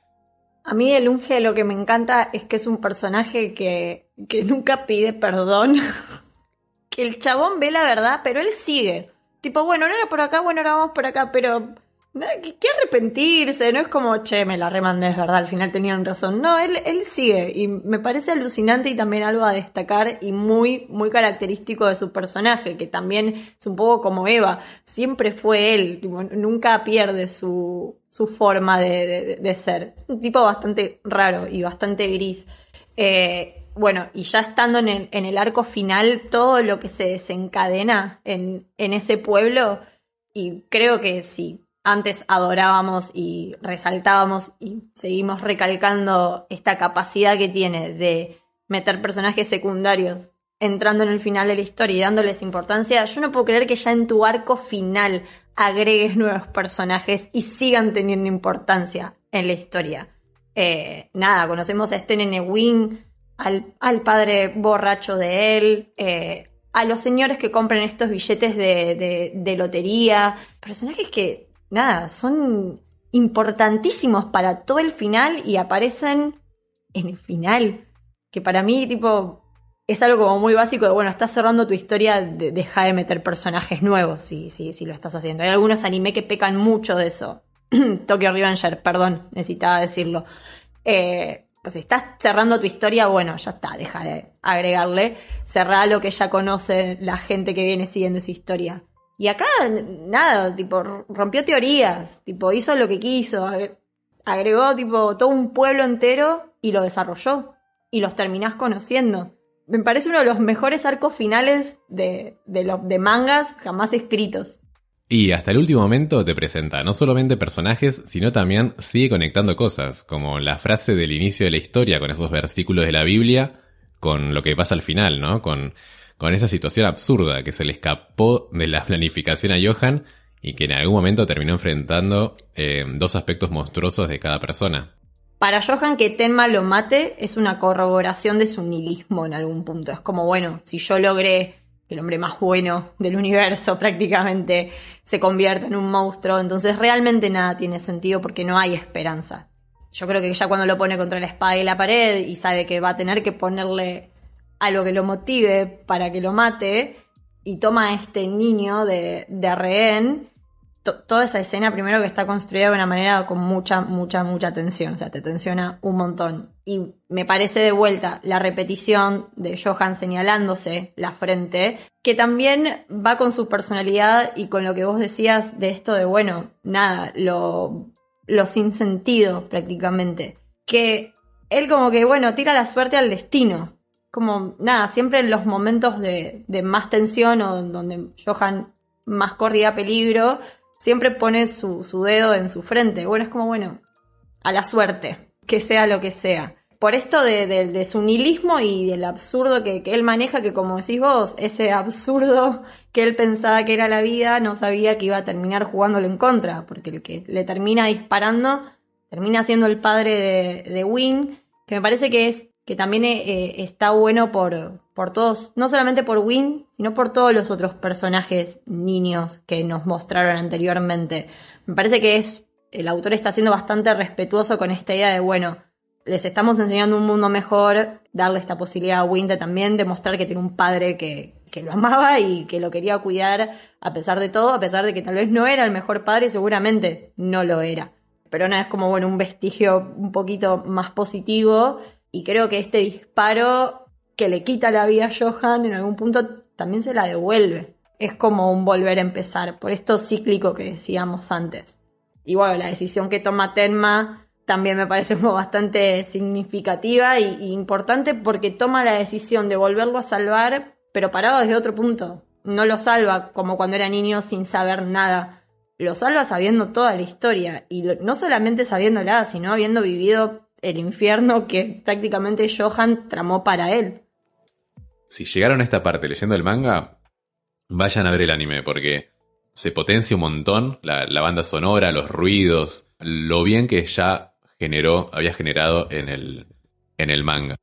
A mí el Unge lo que me encanta es que es un personaje que, que nunca pide perdón. que el chabón ve la verdad, pero él sigue. Tipo, bueno, no era por acá, bueno, ahora vamos por acá, pero ¿Qué, arrepentirse? No es como, che, me la remandé, es verdad, al final tenían razón. No, él, él sigue y me parece alucinante y también algo a destacar y muy, muy característico de su personaje, que también es un poco como Eva, siempre fue él, nunca pierde su, su forma de, de, ser. Un tipo bastante raro y bastante gris. Eh, bueno, y ya estando en el, en el, arco final, todo lo que se desencadena en, en ese pueblo, y creo que sí, antes adorábamos y resaltábamos y seguimos recalcando esta capacidad que tiene de meter personajes secundarios entrando en el final de la historia y dándoles importancia, yo no puedo creer que ya en tu arco final agregues nuevos personajes y sigan teniendo importancia en la historia. Eh, nada, conocemos a este nene Wing, al, padre borracho de él, eh, a los señores que compran estos billetes de lotería, personajes que nada, son importantísimos para todo el final y aparecen en el final. Que para mí, tipo, es algo como muy básico de, bueno, estás cerrando tu historia, deja de meter personajes nuevos si, si, si lo estás haciendo. Hay algunos anime que pecan mucho de eso. Tokyo Revenger, perdón, necesitaba decirlo. Eh, pues si estás cerrando tu historia, bueno, ya está, deja de agregarle. Cerrá lo que ya conoce la gente que viene siguiendo esa historia. Y acá, nada, tipo, rompió teorías, tipo, hizo lo que quiso, agregó, tipo, todo un pueblo entero y lo desarrolló. Y los terminás conociendo. Me parece uno de los mejores arcos finales de, de, de mangas jamás escritos. Y hasta el último momento te presenta no solamente personajes, sino también sigue conectando cosas, como la frase del inicio de la historia con esos versículos de la Biblia, con lo que pasa al final, ¿no? Con con esa situación absurda que se le escapó de la planificación a Johan y que en algún momento terminó enfrentando eh, dos aspectos monstruosos de cada persona. Para Johan que Tenma lo mate es una corroboración de su nihilismo en algún punto. Es como, bueno, si yo logré que el hombre más bueno del universo prácticamente se convierta en un monstruo, entonces realmente nada tiene sentido porque no hay esperanza. Yo creo que ya cuando lo pone contra la espada y la pared y sabe que va a tener que ponerle algo que lo motive para que lo mate y toma a este niño de, de rehén. toda esa escena, primero que está construida de una manera con mucha, mucha, mucha tensión, o sea, te tensiona un montón. Y me parece de vuelta la repetición de Johan señalándose la frente, que también va con su personalidad y con lo que vos decías de esto de, bueno, nada, lo, lo sin sentido prácticamente. Que él como que, bueno, tira la suerte al destino como nada, siempre en los momentos de, más tensión o donde Johan más corría peligro, siempre pone su, dedo en su frente. Bueno, es como, bueno, a la suerte, que sea lo que sea. por esto de, de- su nihilismo y del absurdo que, él maneja, que como decís vos, ese absurdo que él pensaba que era la vida, no sabía que iba a terminar jugándolo en contra, porque el que le termina disparando termina siendo el padre de, de que me parece que es que también eh, está bueno por, por todos, no solamente por Win, sino por todos los otros personajes niños que nos mostraron anteriormente. Me parece que es el autor está siendo bastante respetuoso con esta idea de, bueno, les estamos enseñando un mundo mejor, darle esta posibilidad a Win de también demostrar que tiene un padre que, que lo amaba y que lo quería cuidar a pesar de todo, a pesar de que tal vez no era el mejor padre seguramente no lo era. Pero no es como, bueno, un vestigio un poquito más positivo y creo que este disparo que le quita la vida a Johan en algún punto también se la devuelve. Es como un volver a empezar, por esto cíclico que decíamos antes. Y bueno, la decisión que toma Tenma también me parece bastante significativa y importante porque toma la decisión de volverlo a salvar, pero parado desde otro punto. No lo salva como cuando era niño sin saber nada. Lo salva sabiendo toda la historia. Y lo- no solamente sabiéndola, sino habiendo vivido el infierno que prácticamente Johan tramó para él. Si llegaron a esta parte leyendo el manga, vayan a ver el anime, porque se potencia un montón la, la banda sonora, los ruidos, lo bien que ya generó, había generado en el, en el manga.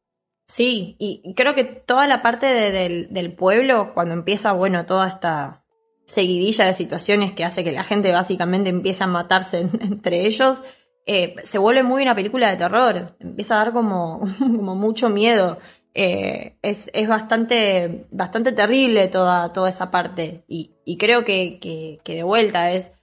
Sí, y creo que toda la parte de- del, del pueblo, cuando empieza, bueno, toda esta seguidilla de situaciones que hace que la gente básicamente empiece a matarse en- entre ellos, eh, se vuelve muy una película de terror. Empieza a dar como, como mucho miedo. Eh, es es bastante, bastante terrible toda, toda esa parte. Y, y creo que, que, que de vuelta es,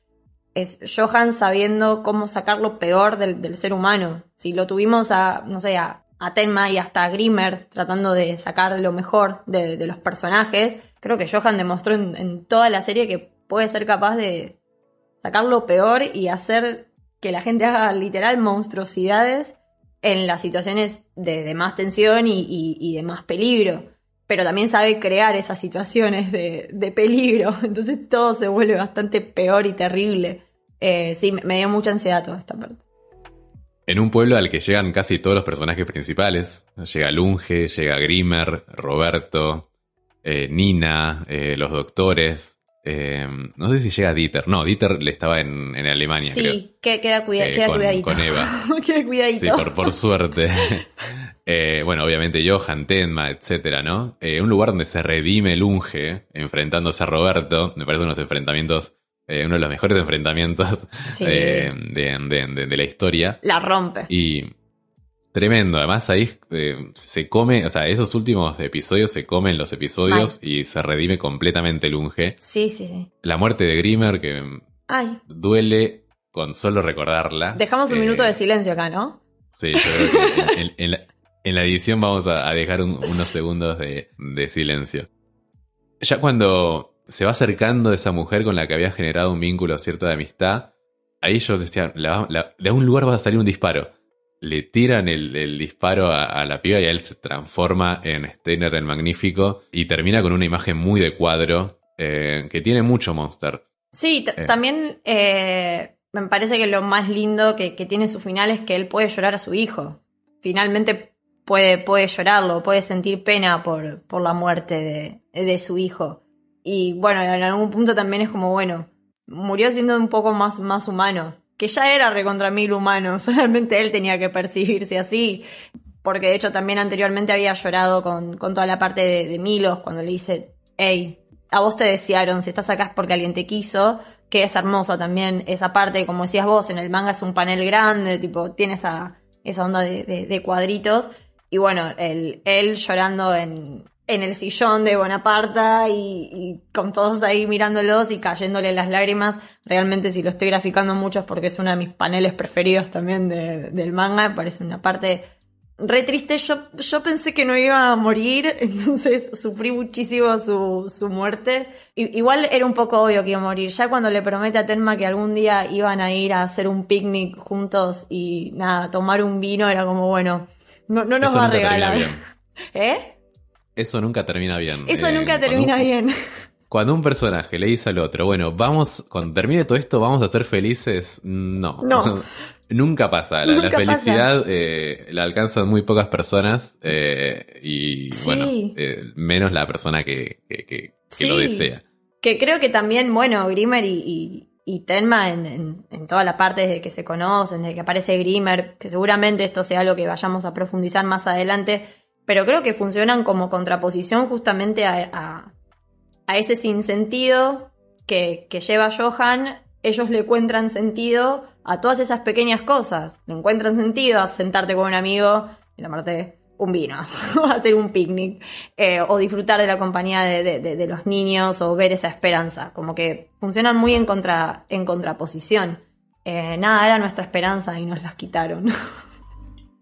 es Johan sabiendo cómo sacar lo peor del, del ser humano. Si lo tuvimos a, no sé, a, a Tenma y hasta a Grimmer tratando de sacar lo mejor de, los personajes, creo que Johan demostró en toda la serie que puede ser capaz de sacar lo peor y hacer que la gente haga literal monstruosidades en las situaciones de, más tensión y, de más peligro. Pero también sabe crear esas situaciones de, peligro. Entonces todo se vuelve bastante peor y terrible. Eh, sí, me, me dio mucha ansiedad toda esta parte. En un pueblo al que llegan casi todos los personajes principales. Llega Lunge, llega Grimmer, Roberto, eh, Nina, eh, los doctores. Eh, no sé si llega Dieter. No, Dieter le estaba en, en Alemania, creo. Sí, que- queda, cuida- Eh, queda con- cuidadito. con Eva. queda cuidadito. Sí, por, por suerte. Eh, bueno, obviamente Johan, Tenma, etcétera, ¿no? Eh, un lugar donde se redime Lunge enfrentándose a Roberto. Me parece unos enfrentamientos, uno de los mejores enfrentamientos Sí. de, de- de- de la historia. La rompe. Y tremendo. Además, ahí eh, se come, o sea, esos últimos episodios se comen los episodios y se redime completamente Lunge. Sí, sí, sí. La muerte de Grimmer, que Ay, duele con solo recordarla. dejamos un Eh, minuto de silencio acá, ¿no? Sí, yo creo que en, en- en la, en la edición vamos a, a dejar un- unos segundos de, de silencio. Ya cuando se va acercando esa mujer con la que había generado un vínculo cierto de amistad, ahí yo decía, la- la- de algún lugar va a salir un disparo. Le tiran el, el disparo a, a la piba y a él se transforma en Steiner el Magnífico y termina con una imagen muy de cuadro eh, que tiene mucho monster. Sí, Eh. también eh, me parece que lo más lindo que, que tiene su final es que él puede llorar a su hijo. Finalmente puede, puede llorarlo, puede sentir pena por, por la muerte de, de su hijo. Y bueno, en algún punto también es como, bueno, murió siendo un poco más, más humano. Que ya era recontra mil humano, solamente él tenía que percibirse así. Porque de hecho también anteriormente había llorado con, con toda la parte de, de Milos cuando le dice, hey, a vos te desearon, si estás acá es porque alguien te quiso, que es hermosa también esa parte, como decías vos, en el manga es un panel grande, tipo, tiene esa, esa onda de, de- de cuadritos. Y bueno, el, él llorando en, en el sillón de Bonaparte y, y con todos ahí mirándolos y cayéndole las lágrimas. Realmente si lo estoy graficando mucho es porque es uno de mis paneles preferidos también de- del manga, parece una parte re triste. Yo, yo pensé que no iba a morir, entonces sufrí muchísimo su, su muerte. I- igual era un poco obvio que iba a morir. Ya cuando le promete a Tenma que algún día iban a ir a hacer un picnic juntos y nada, tomar un vino, era como, bueno, no, no nos Eso va a regalar. ¿Eh? Eso nunca termina bien. Eso Eh, nunca cuando termina un- bien. cuando un personaje le dice al otro, bueno, vamos, cuando termine todo esto, vamos a ser felices, no. No. Nunca pasa. La, felicidad eh, la alcanzan muy pocas personas eh, y, Sí. bueno, eh, menos la persona que, que, que- que lo desea. Que creo que también, bueno, Grimmer y, y, y Tenma en, en, en toda la parte desde que se conocen, desde que aparece Grimmer, que seguramente esto sea algo que vayamos a profundizar más adelante, pero creo que funcionan como contraposición justamente a, a, ese sinsentido que, que lleva Johan. Ellos le encuentran sentido a todas esas pequeñas cosas. Le encuentran sentido a sentarte con un amigo y tomarte un vino, hacer un picnic, eh, o disfrutar de la compañía de- de los niños, o ver esa esperanza. Como que funcionan muy en, contra, en contraposición. Eh, nada, era nuestra esperanza y nos las quitaron.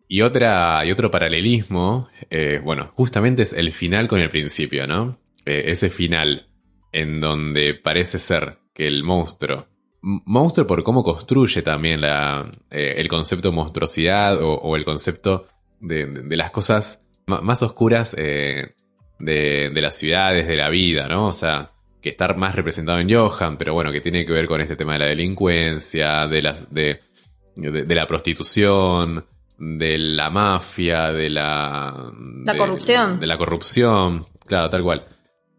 Y otra, y otro paralelismo, eh, bueno, justamente es el final con el principio, ¿no? Eh, ese final en donde parece ser que el monstruo, monstruo por cómo construye también la, eh, el concepto monstruosidad o, el concepto de, de- las cosas más oscuras de, de las ciudades, de la vida, ¿no? O sea, que está más representado en Johan, pero bueno, que tiene que ver con este tema de la delincuencia, de las, de, de la prostitución, de la mafia, de la... La de- corrupción. De la corrupción, claro, tal cual.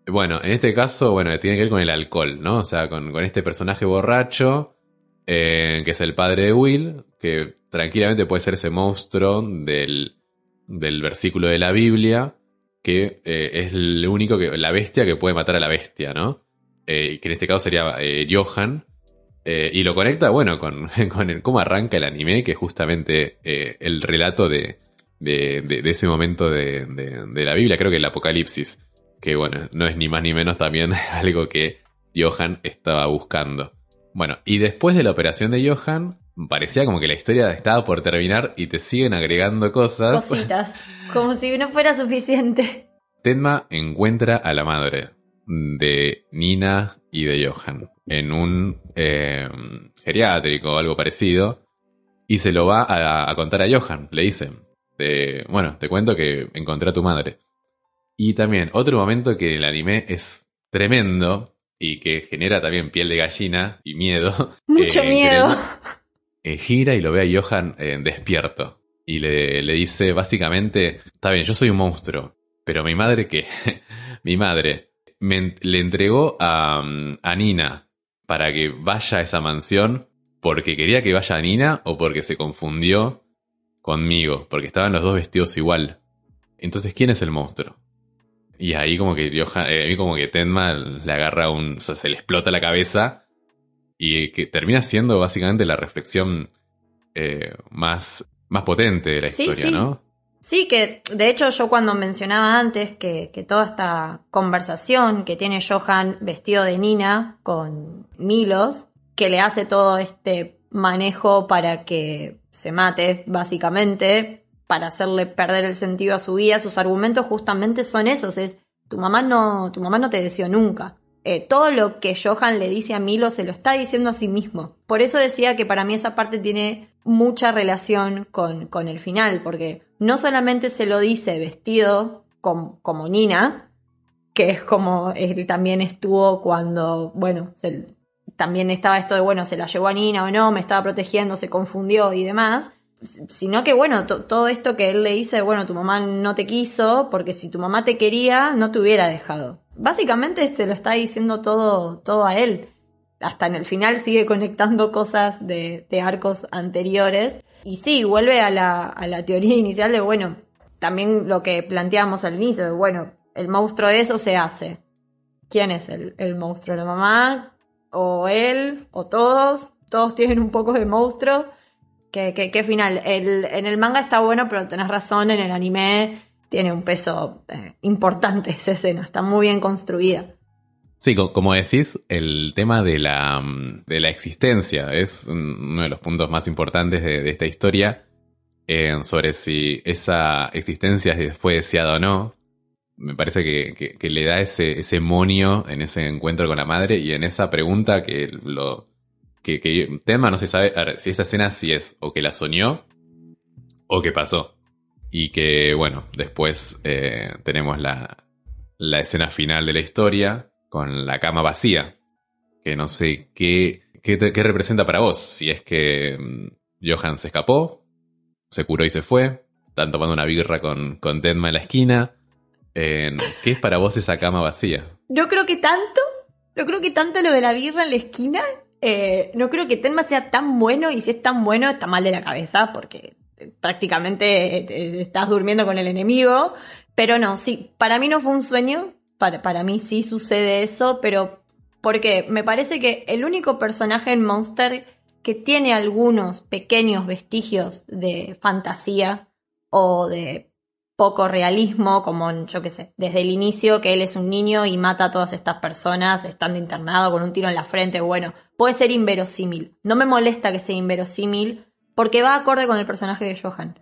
Bueno, en este caso, bueno, tiene que ver con el alcohol, ¿no? O sea, con, con este personaje borracho, eh, que es el padre de Will, que tranquilamente puede ser ese monstruo del, del versículo de la Biblia, que eh, es el único que, la bestia que puede matar a la bestia, ¿no? Eh, que en este caso sería eh, Johan. Eh, y lo conecta, bueno, con, con el, cómo arranca el anime, que es justamente eh, el relato de, de, de- de ese momento de, de- de la Biblia, creo que el Apocalipsis, que bueno, no es ni más ni menos también algo que Johan estaba buscando. Bueno, y después de la operación de Johan, parecía como que la historia estaba por terminar y te siguen agregando cosas. Cositas. Como si no fuera suficiente. Tenma encuentra a la madre de Nina y de Johan en un eh, geriátrico o algo parecido y se lo va a, a contar a Johan. Le dice, bueno, te cuento que encontré a tu madre. Y también otro momento que el anime es tremendo y que genera también piel de gallina y miedo. Mucho eh, miedo. eh, gira y lo ve a Johan despierto. Y le, le dice básicamente, está bien, yo soy un monstruo, pero mi madre qué? mi madre me le entregó a, mm, a Nina para que vaya a esa mansión porque quería que vaya Nina o porque se confundió conmigo, porque estaban los dos vestidos igual. Entonces, ¿quién es el monstruo? Y ahí como que Johan, eh, como que Tenma le agarra un, o sea, se le explota la cabeza y que termina siendo básicamente la reflexión eh, más, más potente de la Sí, historia, sí. ¿no? Sí, que de hecho yo cuando mencionaba antes que, que toda esta conversación que tiene Johan vestido de Nina con Milos, que le hace todo este manejo para que se mate, básicamente, para hacerle perder el sentido a su vida, sus argumentos justamente son esos, es tu mamá no, tu mamá no te deseó nunca. Eh, todo lo que Johan le dice a Milo se lo está diciendo a sí mismo. Por eso decía que para mí esa parte tiene mucha relación con, con el final, porque no solamente se lo dice vestido com- como Nina, que es como él también estuvo cuando, bueno, también estaba esto de, bueno, se la llevó a Nina o no, me estaba protegiendo, se confundió y demás, sino que, bueno, to- todo esto que él le dice, bueno, tu mamá no te quiso, porque si tu mamá te quería, no te hubiera dejado. Básicamente se lo está diciendo todo, todo a él. Hasta en el final sigue conectando cosas de, arcos anteriores. Y sí, vuelve a la, teoría inicial de, bueno, también lo que planteamos al inicio, de, bueno, el monstruo de eso se hace. ¿Quién es el, monstruo? ¿La mamá? ¿O él? ¿O todos? Todos tienen un poco de monstruo. ¿Qué, qué- qué final? El, en el manga está bueno, pero tenés razón, en el anime tiene un peso eh, importante esa escena, está muy bien construida. Sí, co- como decís, el tema de la, de la existencia es un- uno de los puntos más importantes de, de esta historia eh, sobre si esa existencia fue deseada o no. Me parece que, que- le da ese, ese monio en ese encuentro con la madre y en esa pregunta que lo que, que Tenma no se sabe ver, si esa escena sí es o que la soñó o que pasó. Y que, bueno, después eh, tenemos la, la escena final de la historia, con la cama vacía. Que no sé qué, qué, representa para vos. Si es que mm, Johan se escapó, se curó y se fue. Están tomando una birra con, con Tenma en la esquina. Eh, ¿Qué es para vos esa cama vacía? Yo creo que tanto, yo creo que tanto lo de la birra en la esquina, eh, no creo que Tenma sea tan bueno y si es tan bueno está mal de la cabeza porque eh, prácticamente estás durmiendo con el enemigo. Pero no, sí, para mí no fue un sueño, para, para mí sí sucede eso, pero porque me parece que el único personaje en Monster que tiene algunos pequeños vestigios de fantasía o de poco realismo, como yo qué sé, desde el inicio que él es un niño y mata a todas estas personas estando internado con un tiro en la frente, bueno, puede ser inverosímil. No me molesta que sea inverosímil porque va acorde con el personaje de Johan,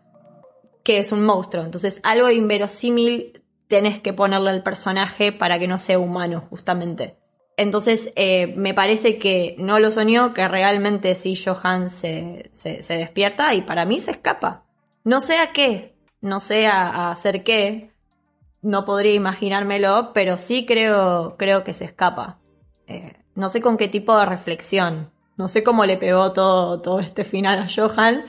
que es un monstruo. Entonces, algo inverosímil tenés que ponerle al personaje para que no sea humano, justamente. Entonces, eh, me parece que no lo soñó, que realmente sí Johan se, se, despierta y para mí se escapa. No sé a qué, no sé a, a hacer qué, no podría imaginármelo, pero sí creo, creo que se escapa. Eh, no sé con qué tipo de reflexión, no sé cómo le pegó todo, todo este final a Johan,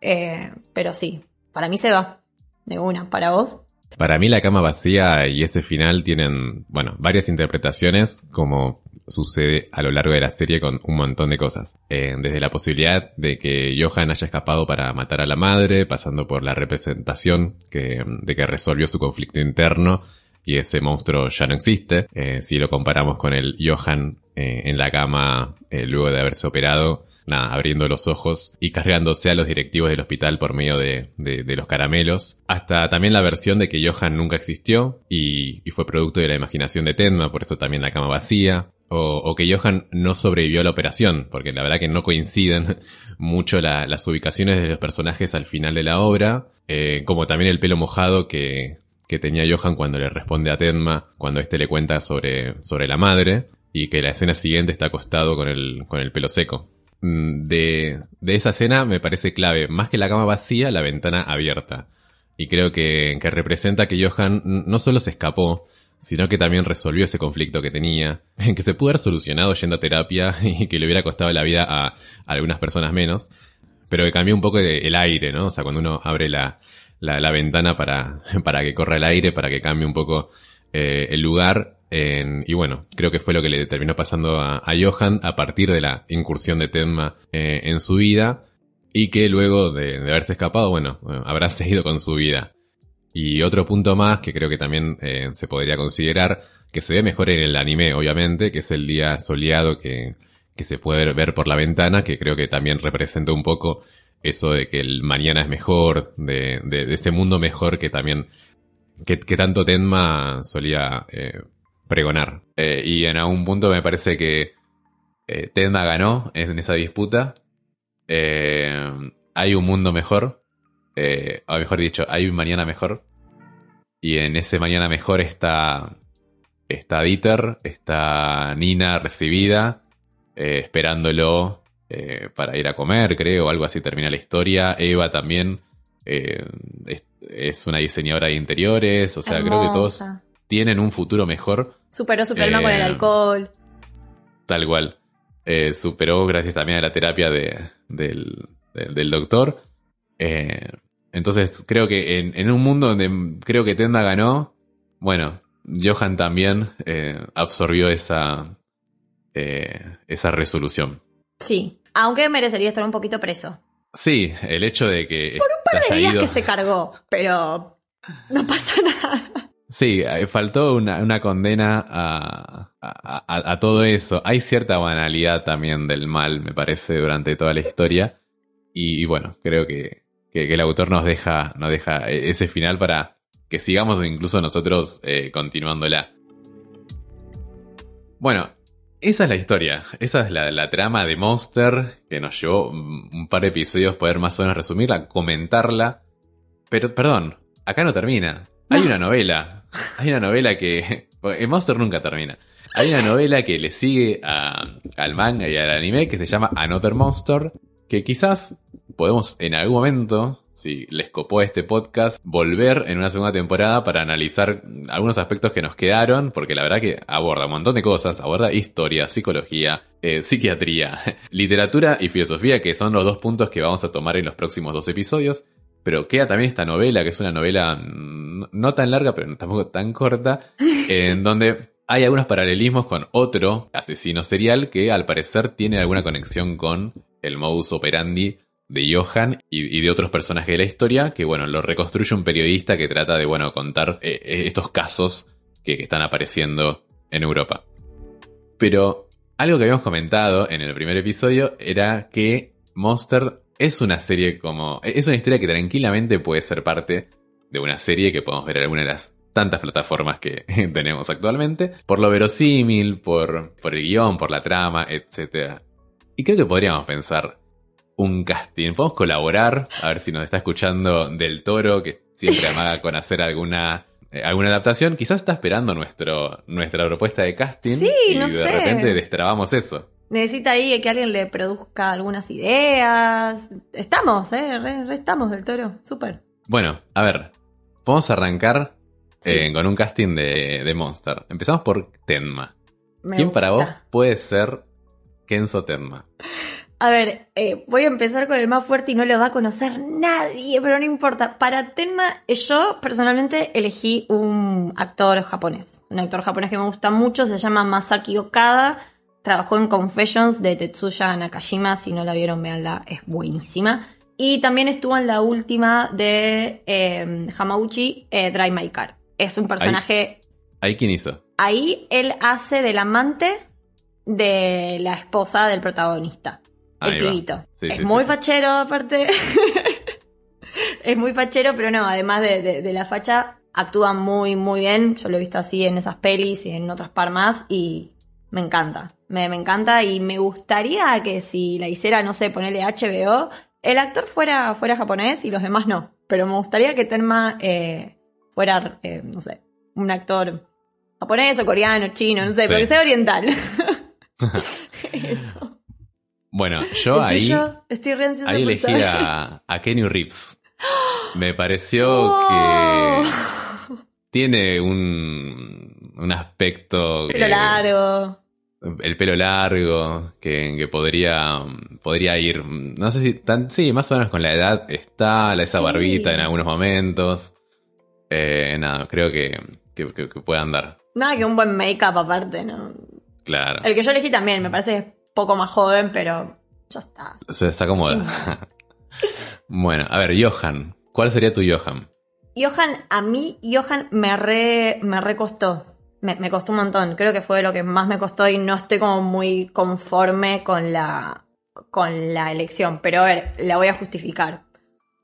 eh, pero sí, para mí se va, de una, para vos. Para mí la cama vacía y ese final tienen, bueno, varias interpretaciones como sucede a lo largo de la serie con un montón de cosas. Eh, desde la posibilidad de que Johan haya escapado para matar a la madre, pasando por la representación que, de que resolvió su conflicto interno y ese monstruo ya no existe. Eh, si lo comparamos con el Johan eh, en la cama luego de haberse operado, nada, abriendo los ojos y cargándose a los directivos del hospital por medio de, de- de los caramelos. Hasta también la versión de que Johan nunca existió y, y fue producto de la imaginación de Tenma, por eso también la cama vacía. O, o que Johan no sobrevivió a la operación, porque la verdad que no coinciden mucho la- las ubicaciones de los personajes al final de la obra, eh, como también el pelo mojado que, que tenía Johan cuando le responde a Tenma, cuando éste le cuenta sobre, sobre la madre, y que la escena siguiente está acostado con el, con el pelo seco. Mm, De, de esa escena me parece clave, más que la cama vacía, la ventana abierta. Y creo que, que representa que Johan no solo se escapó, sino que también resolvió ese conflicto que tenía, que se pudo haber solucionado yendo a terapia y que le hubiera costado la vida a, a algunas personas menos, pero que cambió un poco de- el aire, ¿no? O sea, cuando uno abre la, la, la ventana para, para que corra el aire, para que cambie un poco eh, el lugar. en- y bueno, creo que fue lo que le terminó pasando a, a Johan a partir de la incursión de Tenma eh, en su vida y que luego de, de haberse escapado, bueno, eh, habrá seguido con su vida. Y otro punto más que creo que también eh, se podría considerar, que se ve mejor en el anime, obviamente, que es el día soleado que, que se puede ver por la ventana, que creo que también representa un poco eso de que el mañana es mejor, de, de- de ese mundo mejor que también, que, tanto Tenma solía eh, pregonar. Eh, y en algún punto me parece que eh, Tenma ganó en esa disputa. Hay un mundo mejor, o mejor dicho, hay un mañana mejor. Y en ese mañana mejor está, está Dieter, está Nina recibida, esperándolo para ir a comer, creo, algo así termina la historia. Eva también eh, es, es una diseñadora de interiores, o sea, creo que todos tienen un futuro mejor, Superó su problema con el Eh, alcohol. tal cual. Eh, superó gracias también a la terapia de, del, de- del doctor. Entonces creo que en, en un mundo donde creo que Tenda ganó, bueno, Johan también absorbió esa, esa resolución. Sí, aunque merecería estar un poquito preso. Sí, el hecho de que Par de días ido- que se cargó, pero no pasa nada. Sí, eh, faltó una, una condena a, a- a- a todo eso. Hay cierta banalidad también del mal, me parece, durante toda la historia. Y, y bueno, creo que, que- que el autor nos deja, nos deja e- ese final para que sigamos incluso nosotros eh, continuándola. Bueno, esa es la historia. Esa es la, la trama de Monster que nos llevó un par de episodios poder más o menos resumirla, comentarla. Pero, perdón, acá no termina. Hay No. una novela. Hay una novela que. En Monster nunca termina. Hay una novela que le sigue a- al manga y al anime que se llama Another Monster. Que quizás podemos en algún momento, si les copó este podcast, volver en una segunda temporada para analizar algunos aspectos que nos quedaron, porque la verdad que aborda un montón de cosas, aborda historia, psicología, eh, psiquiatría, literatura y filosofía, que son los dos puntos que vamos a tomar en los próximos dos episodios. Pero queda también esta novela, que es una novela mm, no tan larga, pero tampoco tan corta, en donde hay algunos paralelismos con otro asesino serial que al parecer tiene alguna conexión con el modus operandi de Johan y, de otros personajes de la historia, que bueno, lo reconstruye un periodista que trata de, bueno, contar eh, eh, estos casos que, están apareciendo en Europa. Pero algo que habíamos comentado en el primer episodio era que Monster es una serie como... Es una historia que tranquilamente puede ser parte de una serie que podemos ver en alguna de las tantas plataformas que tenemos actualmente, por lo verosímil, por, por el guion, por la trama, etc. Y creo que podríamos pensar un casting. Podemos colaborar, a ver si nos está escuchando Del Toro, que siempre amaga con hacer alguna eh, alguna adaptación. Quizás está esperando nuestro, nuestra propuesta de casting. Sí, y no de sé. repente destrabamos eso. Necesita ahí que alguien le produzca algunas ideas. Estamos, ¿eh? Re, re estamos del toro. Súper. Bueno, a ver. Vamos a arrancar Sí. eh, con un casting de, de Monster. Empezamos por Tenma. Me ¿Quién para vos puede ser Kenzo Tenma? A ver, eh, voy a empezar con el más fuerte y no lo va a conocer nadie, pero no importa. Para Tenma, eh, yo personalmente elegí un actor japonés. Un actor japonés que me gusta mucho, se llama Masaki Okada. Trabajó en Confessions de Tetsuya Nakajima. Si no la vieron, véanla, es buenísima. Y también estuvo en la última de eh, Hamauchi, eh, Dry My Car. Es un personaje ¿Ahí quién hizo? Ahí él hace del amante de la esposa del protagonista, el va. pibito. Sí, es sí, muy sí, fachero, aparte. es muy fachero, pero no, además de, de- de la facha, actúa muy, muy bien. Yo lo he visto así en esas pelis y en otras par más y me encanta. Me, me encanta y me gustaría que si la hiciera, no sé, ponerle HBO, el actor fuera, fuera japonés y los demás no. Pero me gustaría que Tenma eh, fuera, eh, no sé, un actor japonés o coreano, chino, no sé, pero que sea oriental. Eso. Bueno, yo ¿El ahí, tuyo? Estoy re ahí elegí a, a Kenny Reeves. Me pareció Oh. que tiene un, un aspecto... Pelo que- largo. el pelo largo, que, que podría, podría ir, no sé si tan, sí, más o menos con la edad está, esa Sí. barbita en algunos momentos. Eh, nada, creo que, que, que- puede andar. Nada que un buen make-up aparte, ¿no? Claro. El que yo elegí también, me parece poco más joven, pero ya está. Se, se acomoda. bueno, a ver, Johan. ¿Cuál sería tu Johan? Johan, a mí, Johan me re, me re costó. Me, me costó un montón. Creo que fue lo que más me costó y no estoy como muy conforme con la, con la elección. Pero a ver, la voy a justificar.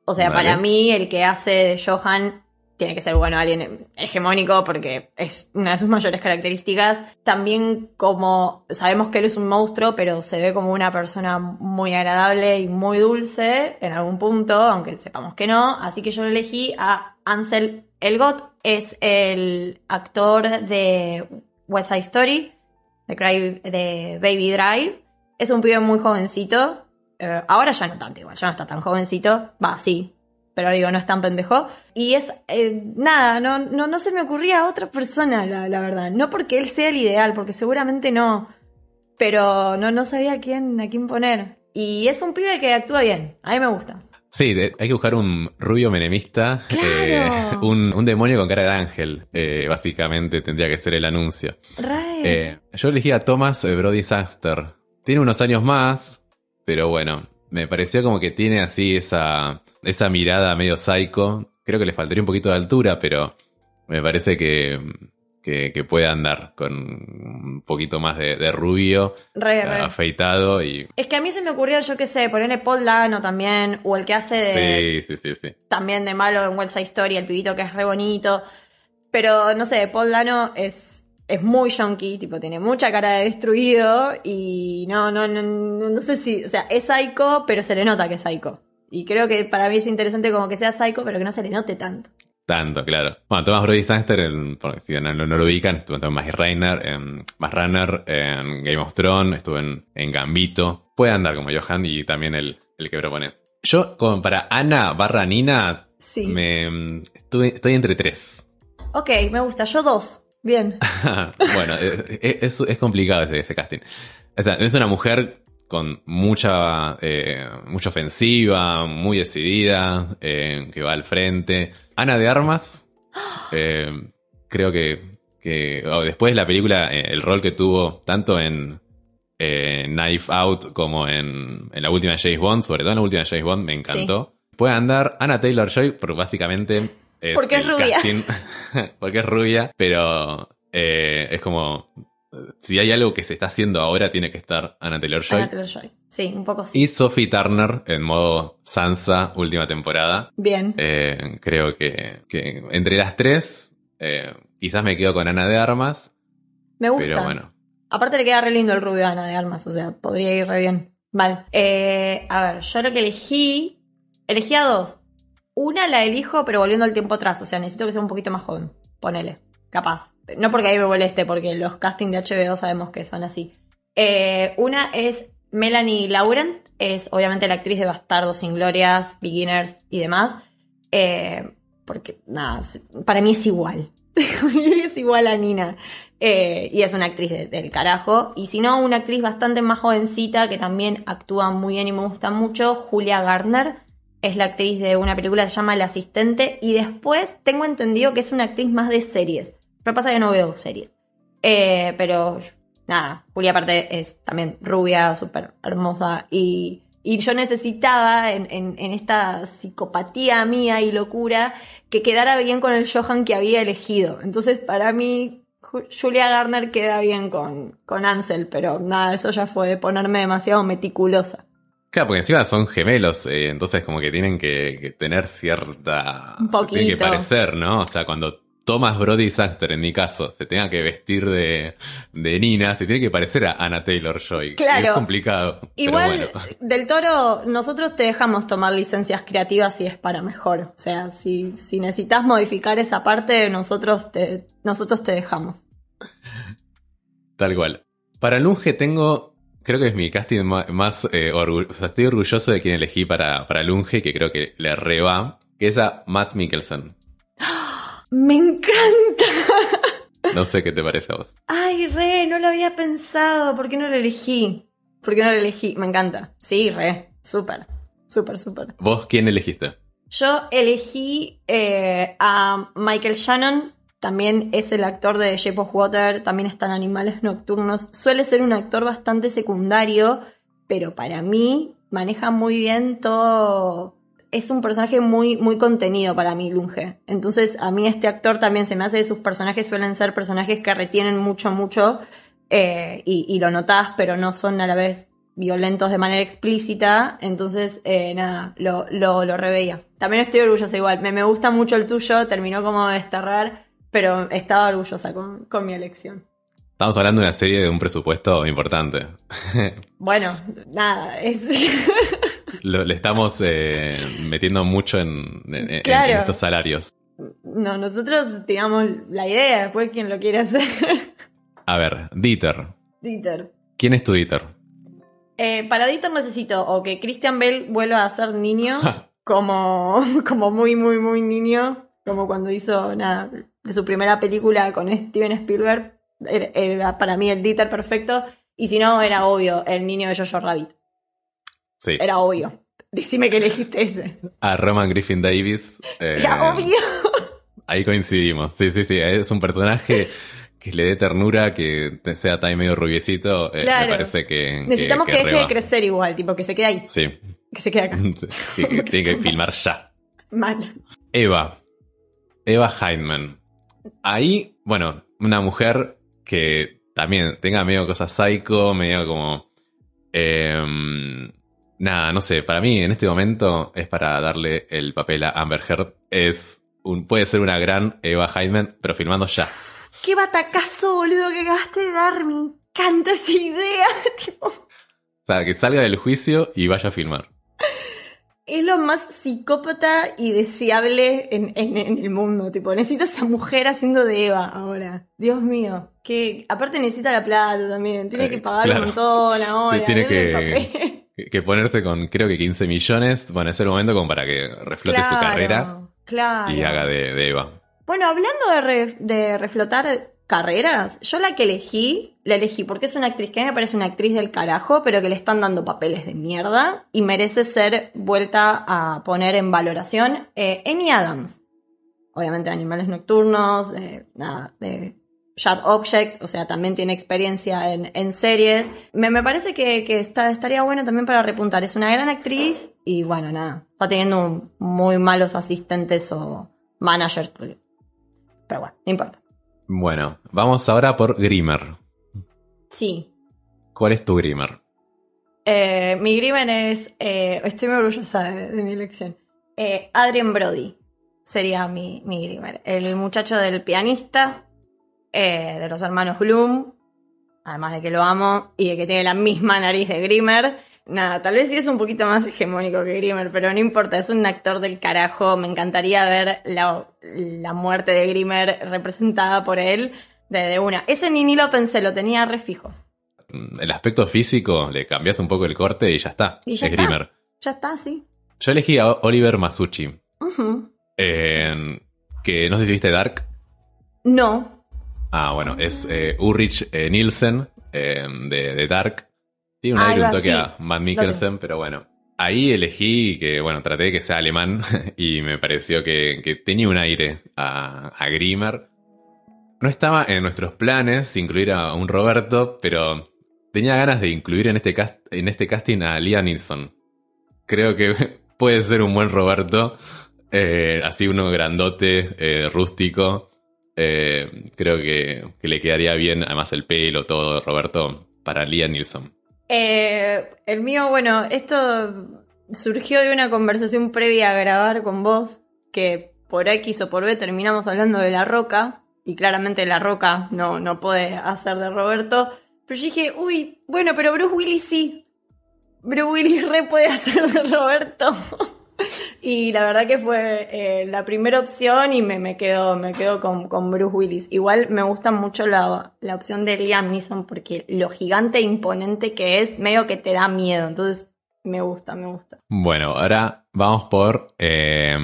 O sea, Vale. para mí, el que hace de Johan tiene que ser, bueno, alguien hegemónico porque es una de sus mayores características. También como sabemos que él es un monstruo, pero se ve como una persona muy agradable y muy dulce en algún punto, aunque sepamos que no. Así que yo elegí a Ansel Elgort. Es el actor de West Side Story, de, Cry- de Baby Drive. Es un pibe muy jovencito. Eh, ahora ya no tanto, igual, ya no está tan jovencito. Va, sí, pero digo, no es tan pendejo. Y es, eh, nada, no, no, no se me ocurría otra persona, la, la verdad. No porque él sea el ideal, porque seguramente no. Pero no, no sabía a quién, a quién poner. Y es un pibe que actúa bien, a mí me gusta. Sí, de- hay que buscar un rubio menemista. Claro. eh, un, un demonio con cara de ángel. eh, básicamente tendría que ser el anuncio. Yo elegí a Thomas Brody Saxter. Tiene unos años más, pero bueno, me pareció como que tiene así esa, esa mirada medio psycho. Creo que le faltaría un poquito de altura, pero me parece que, que, que puede andar con un poquito más de, de rubio, re, re. afeitado y... Es que a mí se me ocurrió, yo qué sé, ponerle Paul Dano también, o el que hace de, Sí, sí, sí, también de malo en West Side Story, el pibito que es re bonito. Pero no sé, Paul Dano es, es muy yonky, tipo, tiene mucha cara de destruido y no, no, no, no, no sé si, o sea, es psycho, pero se le nota que es psycho. Y creo que para mí es interesante como que sea psycho, pero que no se le note tanto. Tanto, claro. Bueno, Thomas Brody Saxter, en- por si no, no- lo ubican, estuvo en Maze Runner, en, Maze Runner, en Game of Thrones, estuvo en, en Gambito. Puede andar como Johan y también el, el que propone. Yo, como para Ana barra Nina, Sí. me, estuve- estoy entre tres. Ok, me gusta. Yo dos. Bien. bueno, eh, eh, es, es complicado ese, ese casting. O sea, es una mujer con mucha, eh, mucha ofensiva, muy decidida, eh, que va al frente. Ana de Armas, eh, creo que, que oh, después de la película, el rol que tuvo tanto en Knife Out como en, en la última James Bond, sobre todo en la última James Bond, me encantó. Puede andar Anna Taylor Joy, porque básicamente es Porque es rubia. casting- porque es rubia, pero es como si hay algo que se está haciendo ahora, tiene que estar Anna Taylor Joy. Anna Taylor-Joy. Sí, un poco sí. Y Sophie Turner en modo Sansa, última temporada. Bien. Eh, creo que, que entre las tres, eh, quizás me quedo con Ana de Armas, me gusta. pero bueno. Aparte le queda re lindo el rubio a Ana de Armas, o sea, podría ir re bien. Vale. Eh, a ver, yo lo que elegí. Elegí a dos. Una la elijo, pero volviendo al tiempo atrás. O sea, necesito que sea un poquito más joven. Ponele. Capaz. No porque ahí me moleste, porque los castings de HBO sabemos que son así. Eh, una es Melanie Laurent. Es obviamente la actriz de Bastardos sin Glorias, Beginners y demás. Eh, porque, nada, para mí es igual. es igual a Nina. Eh, y es una actriz de- del carajo. Y si no, una actriz bastante más jovencita que también actúa muy bien y me gusta mucho, Julia Gardner. Es la actriz de una película que se llama El Asistente. Y después tengo entendido que es una actriz más de series. Pero pasa que no veo series. Eh, pero nada, Julia aparte es también rubia, súper hermosa. Y, y yo necesitaba en, en- en esta psicopatía mía y locura que quedara bien con el Johan que había elegido. Entonces para mí Ju- Julia Garner queda bien con, con Ansel, pero nada, eso ya fue de ponerme demasiado meticulosa. Claro, porque encima son gemelos, eh, entonces como que tienen que, que tener cierta... Un poquito. Tienen que parecer, ¿no? O sea, cuando Thomas Brody Saxter, en mi caso, se tenga que vestir de, de Nina, se tiene que parecer a Anna Taylor-Joy. Claro. Y es complicado. pero Igual, bueno. del toro, nosotros te dejamos tomar licencias creativas si es para mejor. O sea, si, si necesitas modificar esa parte, nosotros te, nosotros te dejamos. Tal cual. Para Lunge tengo, creo que es mi casting más, eh, orgu- o sea, estoy orgulloso de quien elegí para, para Lunge, que creo que le reba, que es a Matt Mikkelsen. ¡Me encanta! No sé qué te parece a vos. Ay, re, no lo había pensado. ¿Por qué no lo elegí? ¿Por qué no lo elegí? Me encanta. Sí, re. Súper. Súper, súper. ¿Vos quién elegiste? Yo elegí eh, a Michael Shannon. También es el actor de Shape of Water. También está en Animales Nocturnos. Suele ser un actor bastante secundario. Pero para mí maneja muy bien todo. Es un personaje muy, muy contenido para mí, Lunge. Entonces, a mí este actor también se me hace que sus personajes suelen ser personajes que retienen mucho, mucho. eh, y, y lo notás, pero no son a la vez violentos de manera explícita. Entonces, eh, nada, lo, lo, lo reveía. También estoy orgullosa igual. Me, me gusta mucho el tuyo, terminó como de desterrar, pero estaba orgullosa con, con mi elección. Estamos hablando de una serie de un presupuesto importante. Bueno, nada, es. Lo- le estamos eh, metiendo mucho en, en- en- Claro. en estos salarios. no, nosotros tiramos la idea, después quien lo quiere hacer. A ver, Dieter. Dieter. ¿Quién es tu Dieter? Eh, para Dieter necesito o que Christian Bale vuelva a ser niño, como, como muy, muy, muy niño, como cuando hizo nada, de su primera película con Steven Spielberg. Era, era para mí el Dieter perfecto. Y si no, era obvio, el niño de Jojo Rabbit. Sí. Era obvio. Decime que elegiste ese. A Roman Griffin Davis. eh, Era obvio. Ahí coincidimos. Sí, sí, sí. Es un personaje que le dé ternura, que sea también medio rubiecito. eh, Claro. Me parece que. Necesitamos que, deje de crecer igual, tipo, que se quede ahí, Sí. que se quede acá. Sí, que- que tiene que filmar ya. Mal. Eva. Eva Heinemann. Ahí, bueno, una mujer que también tenga medio cosas psycho, medio como. em, nada, no sé. Para mí, en este momento, es para darle el papel a Amber Heard. Es un, puede ser una gran Eva Heinemann, pero filmando ya. Qué batacazo, boludo, que acabaste de dar. Me encanta esa idea. tipo, O sea, que salga del juicio y vaya a filmar. es lo más psicópata y deseable en, en- en el mundo. Tipo, necesito esa mujer haciendo de Eva ahora. Dios mío. Que aparte necesita la plata también. Tiene Eh, que pagar claro. un montón ahora. Tiene que-. Que, ponerse con creo que 15 millones. Bueno, es el momento como para que reflote su carrera Claro. y haga de, de Eva. Bueno, hablando de, re- de reflotar carreras, yo la que elegí, la elegí porque es una actriz que a mí me parece una actriz del carajo, pero que le están dando papeles de mierda y merece ser vuelta a poner en valoración. Eh, Amy Adams. Obviamente Animales Nocturnos, eh, nada, de Sharp Object, o sea, también tiene experiencia en, en series. Me, me parece que, que está, estaría bueno también para repuntar. Es una gran actriz y bueno, nada, está teniendo un- muy malos asistentes o managers, porque- pero bueno, no importa. Bueno, vamos ahora por Grimmer. Sí. ¿Cuál es tu Grimmer? Eh, mi Grimen es. eh, estoy muy orgullosa de, de mi elección. Eh, Adrien Brody sería mi, mi Grimmer. El muchacho del pianista, eh, de los hermanos Bloom. Además de que lo amo y de que tiene la misma nariz de Grimmer. Nada, tal vez sí es un poquito más hegemónico que Grimmer, pero no importa, es un actor del carajo. Me encantaría ver la, la muerte de Grimmer representada por él de, de una. Ese ni, ni lo pensé, lo tenía re fijo. Mm, El aspecto físico, le cambias un poco el corte y ya está. Y ya es está. Grimmer. Ya está, sí. Yo elegí a Oliver Masucci. Eh, que no sé si viste Dark. No. Ah, bueno, es eh, Ulrich eh, Nielsen eh, de, de Dark. Tiene un aire un toque a Matt Mikkelsen, pero bueno. Ahí elegí que, bueno, traté de que sea alemán y me pareció que, que tenía un aire a, a Grimmer. No estaba en nuestros planes incluir a un Roberto, pero tenía ganas de incluir en este, cast- en este casting a Liam Neeson. Creo que puede ser un buen Roberto. eh, así uno grandote, eh, rústico. Eh, creo que, que le quedaría bien, además el pelo, todo, Roberto, para Liam Neeson. Eh, el mío, bueno, esto surgió de una conversación previa a grabar con vos, que por X o por B terminamos hablando de La Roca, y claramente La Roca no, no puede hacer de Roberto, pero yo dije, uy, bueno, pero Bruce Willis sí. Bruce Willis re puede hacer de Roberto. y la verdad que fue eh, la primera opción y me, me quedo, me quedo con, con Bruce Willis. Igual me gusta mucho la, la opción de Liam Neeson porque lo gigante e imponente que es, medio que te da miedo. Entonces, me gusta, me gusta. Bueno, ahora vamos por eh,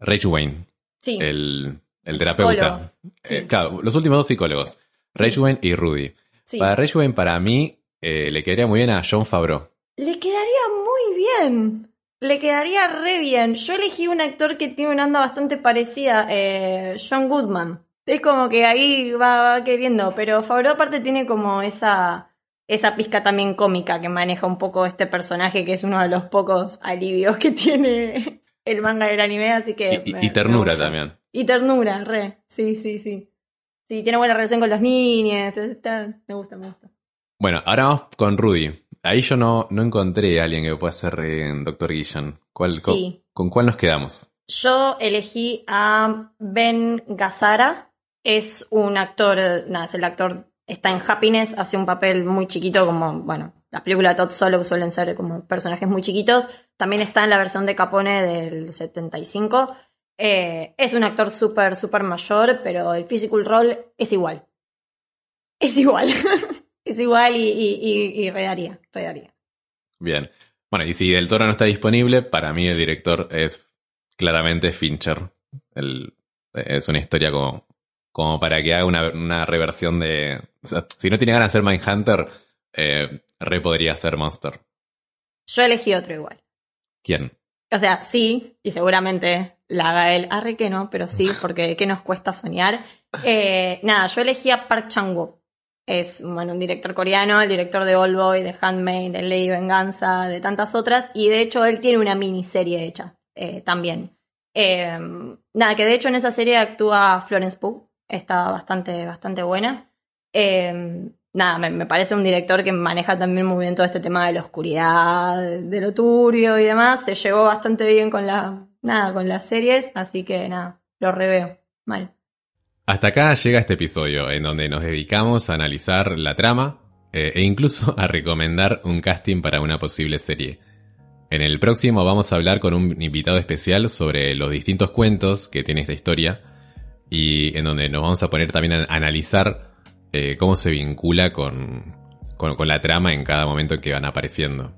Rage Wayne, Sí. el, el terapeuta. Sí. Eh, claro, los últimos dos psicólogos, Sí. Wayne y Rudy. sí. Para Rage Wayne, para mí, eh, le quedaría muy bien a John Favreau. Le quedaría muy bien. Le quedaría re bien. Yo elegí un actor que tiene una onda bastante parecida, eh, John Goodman. Es como que ahí va, va queriendo, pero Favreau aparte tiene como esa, esa pizca también cómica que maneja un poco este personaje que es uno de los pocos alivios que tiene el manga del anime, así que... Y, y- me- y ternura también. Y ternura, re. Sí, sí, sí. Sí, tiene buena relación con los niños. está- me gusta, me gusta. Bueno, ahora vamos con Rudy. Ahí yo no, no encontré a alguien que pueda ser eh, Dr. Guillen. ¿Cuál, con- cuál nos quedamos? Yo elegí a Ben Gazzara. Es un actor, eh, nada, es el actor, está en Happiness, hace un papel muy chiquito como, bueno, las películas de Todd Solo suelen ser como personajes muy chiquitos. También está en la versión de Capone del 75. Eh, es un actor súper, súper mayor, pero el physical role es igual. Es igual. es igual y, y, y, redaría, redaría. Bien. Bueno, y si Del Toro no está disponible, para mí el director es claramente Fincher. El- es una historia como, como para que haga una, una reversión de... o sea, si no tiene ganas de ser Mindhunter, eh, re podría ser Monster. Yo elegí otro igual. ¿Quién? O sea, sí, y seguramente la haga él. Arre que no, pero sí, porque ¿qué nos cuesta soñar? Eh, nada, yo elegí a Park Chan-wook. Es bueno, un director coreano, el director de All Boy, de Handmaid, de Lady Venganza, de tantas otras. Y de hecho, él tiene una miniserie hecha eh, también. Eh, nada, que de hecho en esa serie actúa Florence Pugh. Está bastante, bastante buena. Eh, nada, me, me parece un director que maneja también muy bien todo este tema de la oscuridad, de lo turbio y demás. Se llevó bastante bien con la, nada, con las series, así que nada, lo reveo. Mal. Hasta acá llega este episodio, en donde nos dedicamos a analizar la trama eh, e incluso a recomendar un casting para una posible serie. En el próximo vamos a hablar con un invitado especial sobre los distintos cuentos que tiene esta historia y en donde nos vamos a poner también a analizar eh, cómo se vincula con, con, la trama en cada momento en que van apareciendo.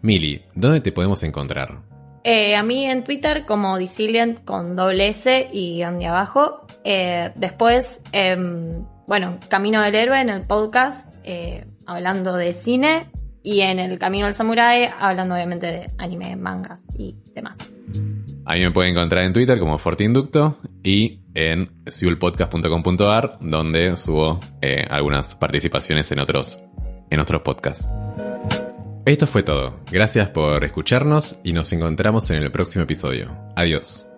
Mili, ¿dónde te podemos encontrar? Eh, a mí en Twitter como Disilient con doble S y de abajo. Eh, después, em, bueno, Camino del Héroe en el podcast, eh, hablando de cine. Y en el Camino del Samurai, hablando obviamente de anime, mangas y demás. A mí me pueden encontrar en Twitter como Fortinducto y en siulpodcast.com.ar, donde subo eh, algunas participaciones en otros, en otros podcasts. Esto fue todo. Gracias por escucharnos y nos encontramos en el próximo episodio. Adiós.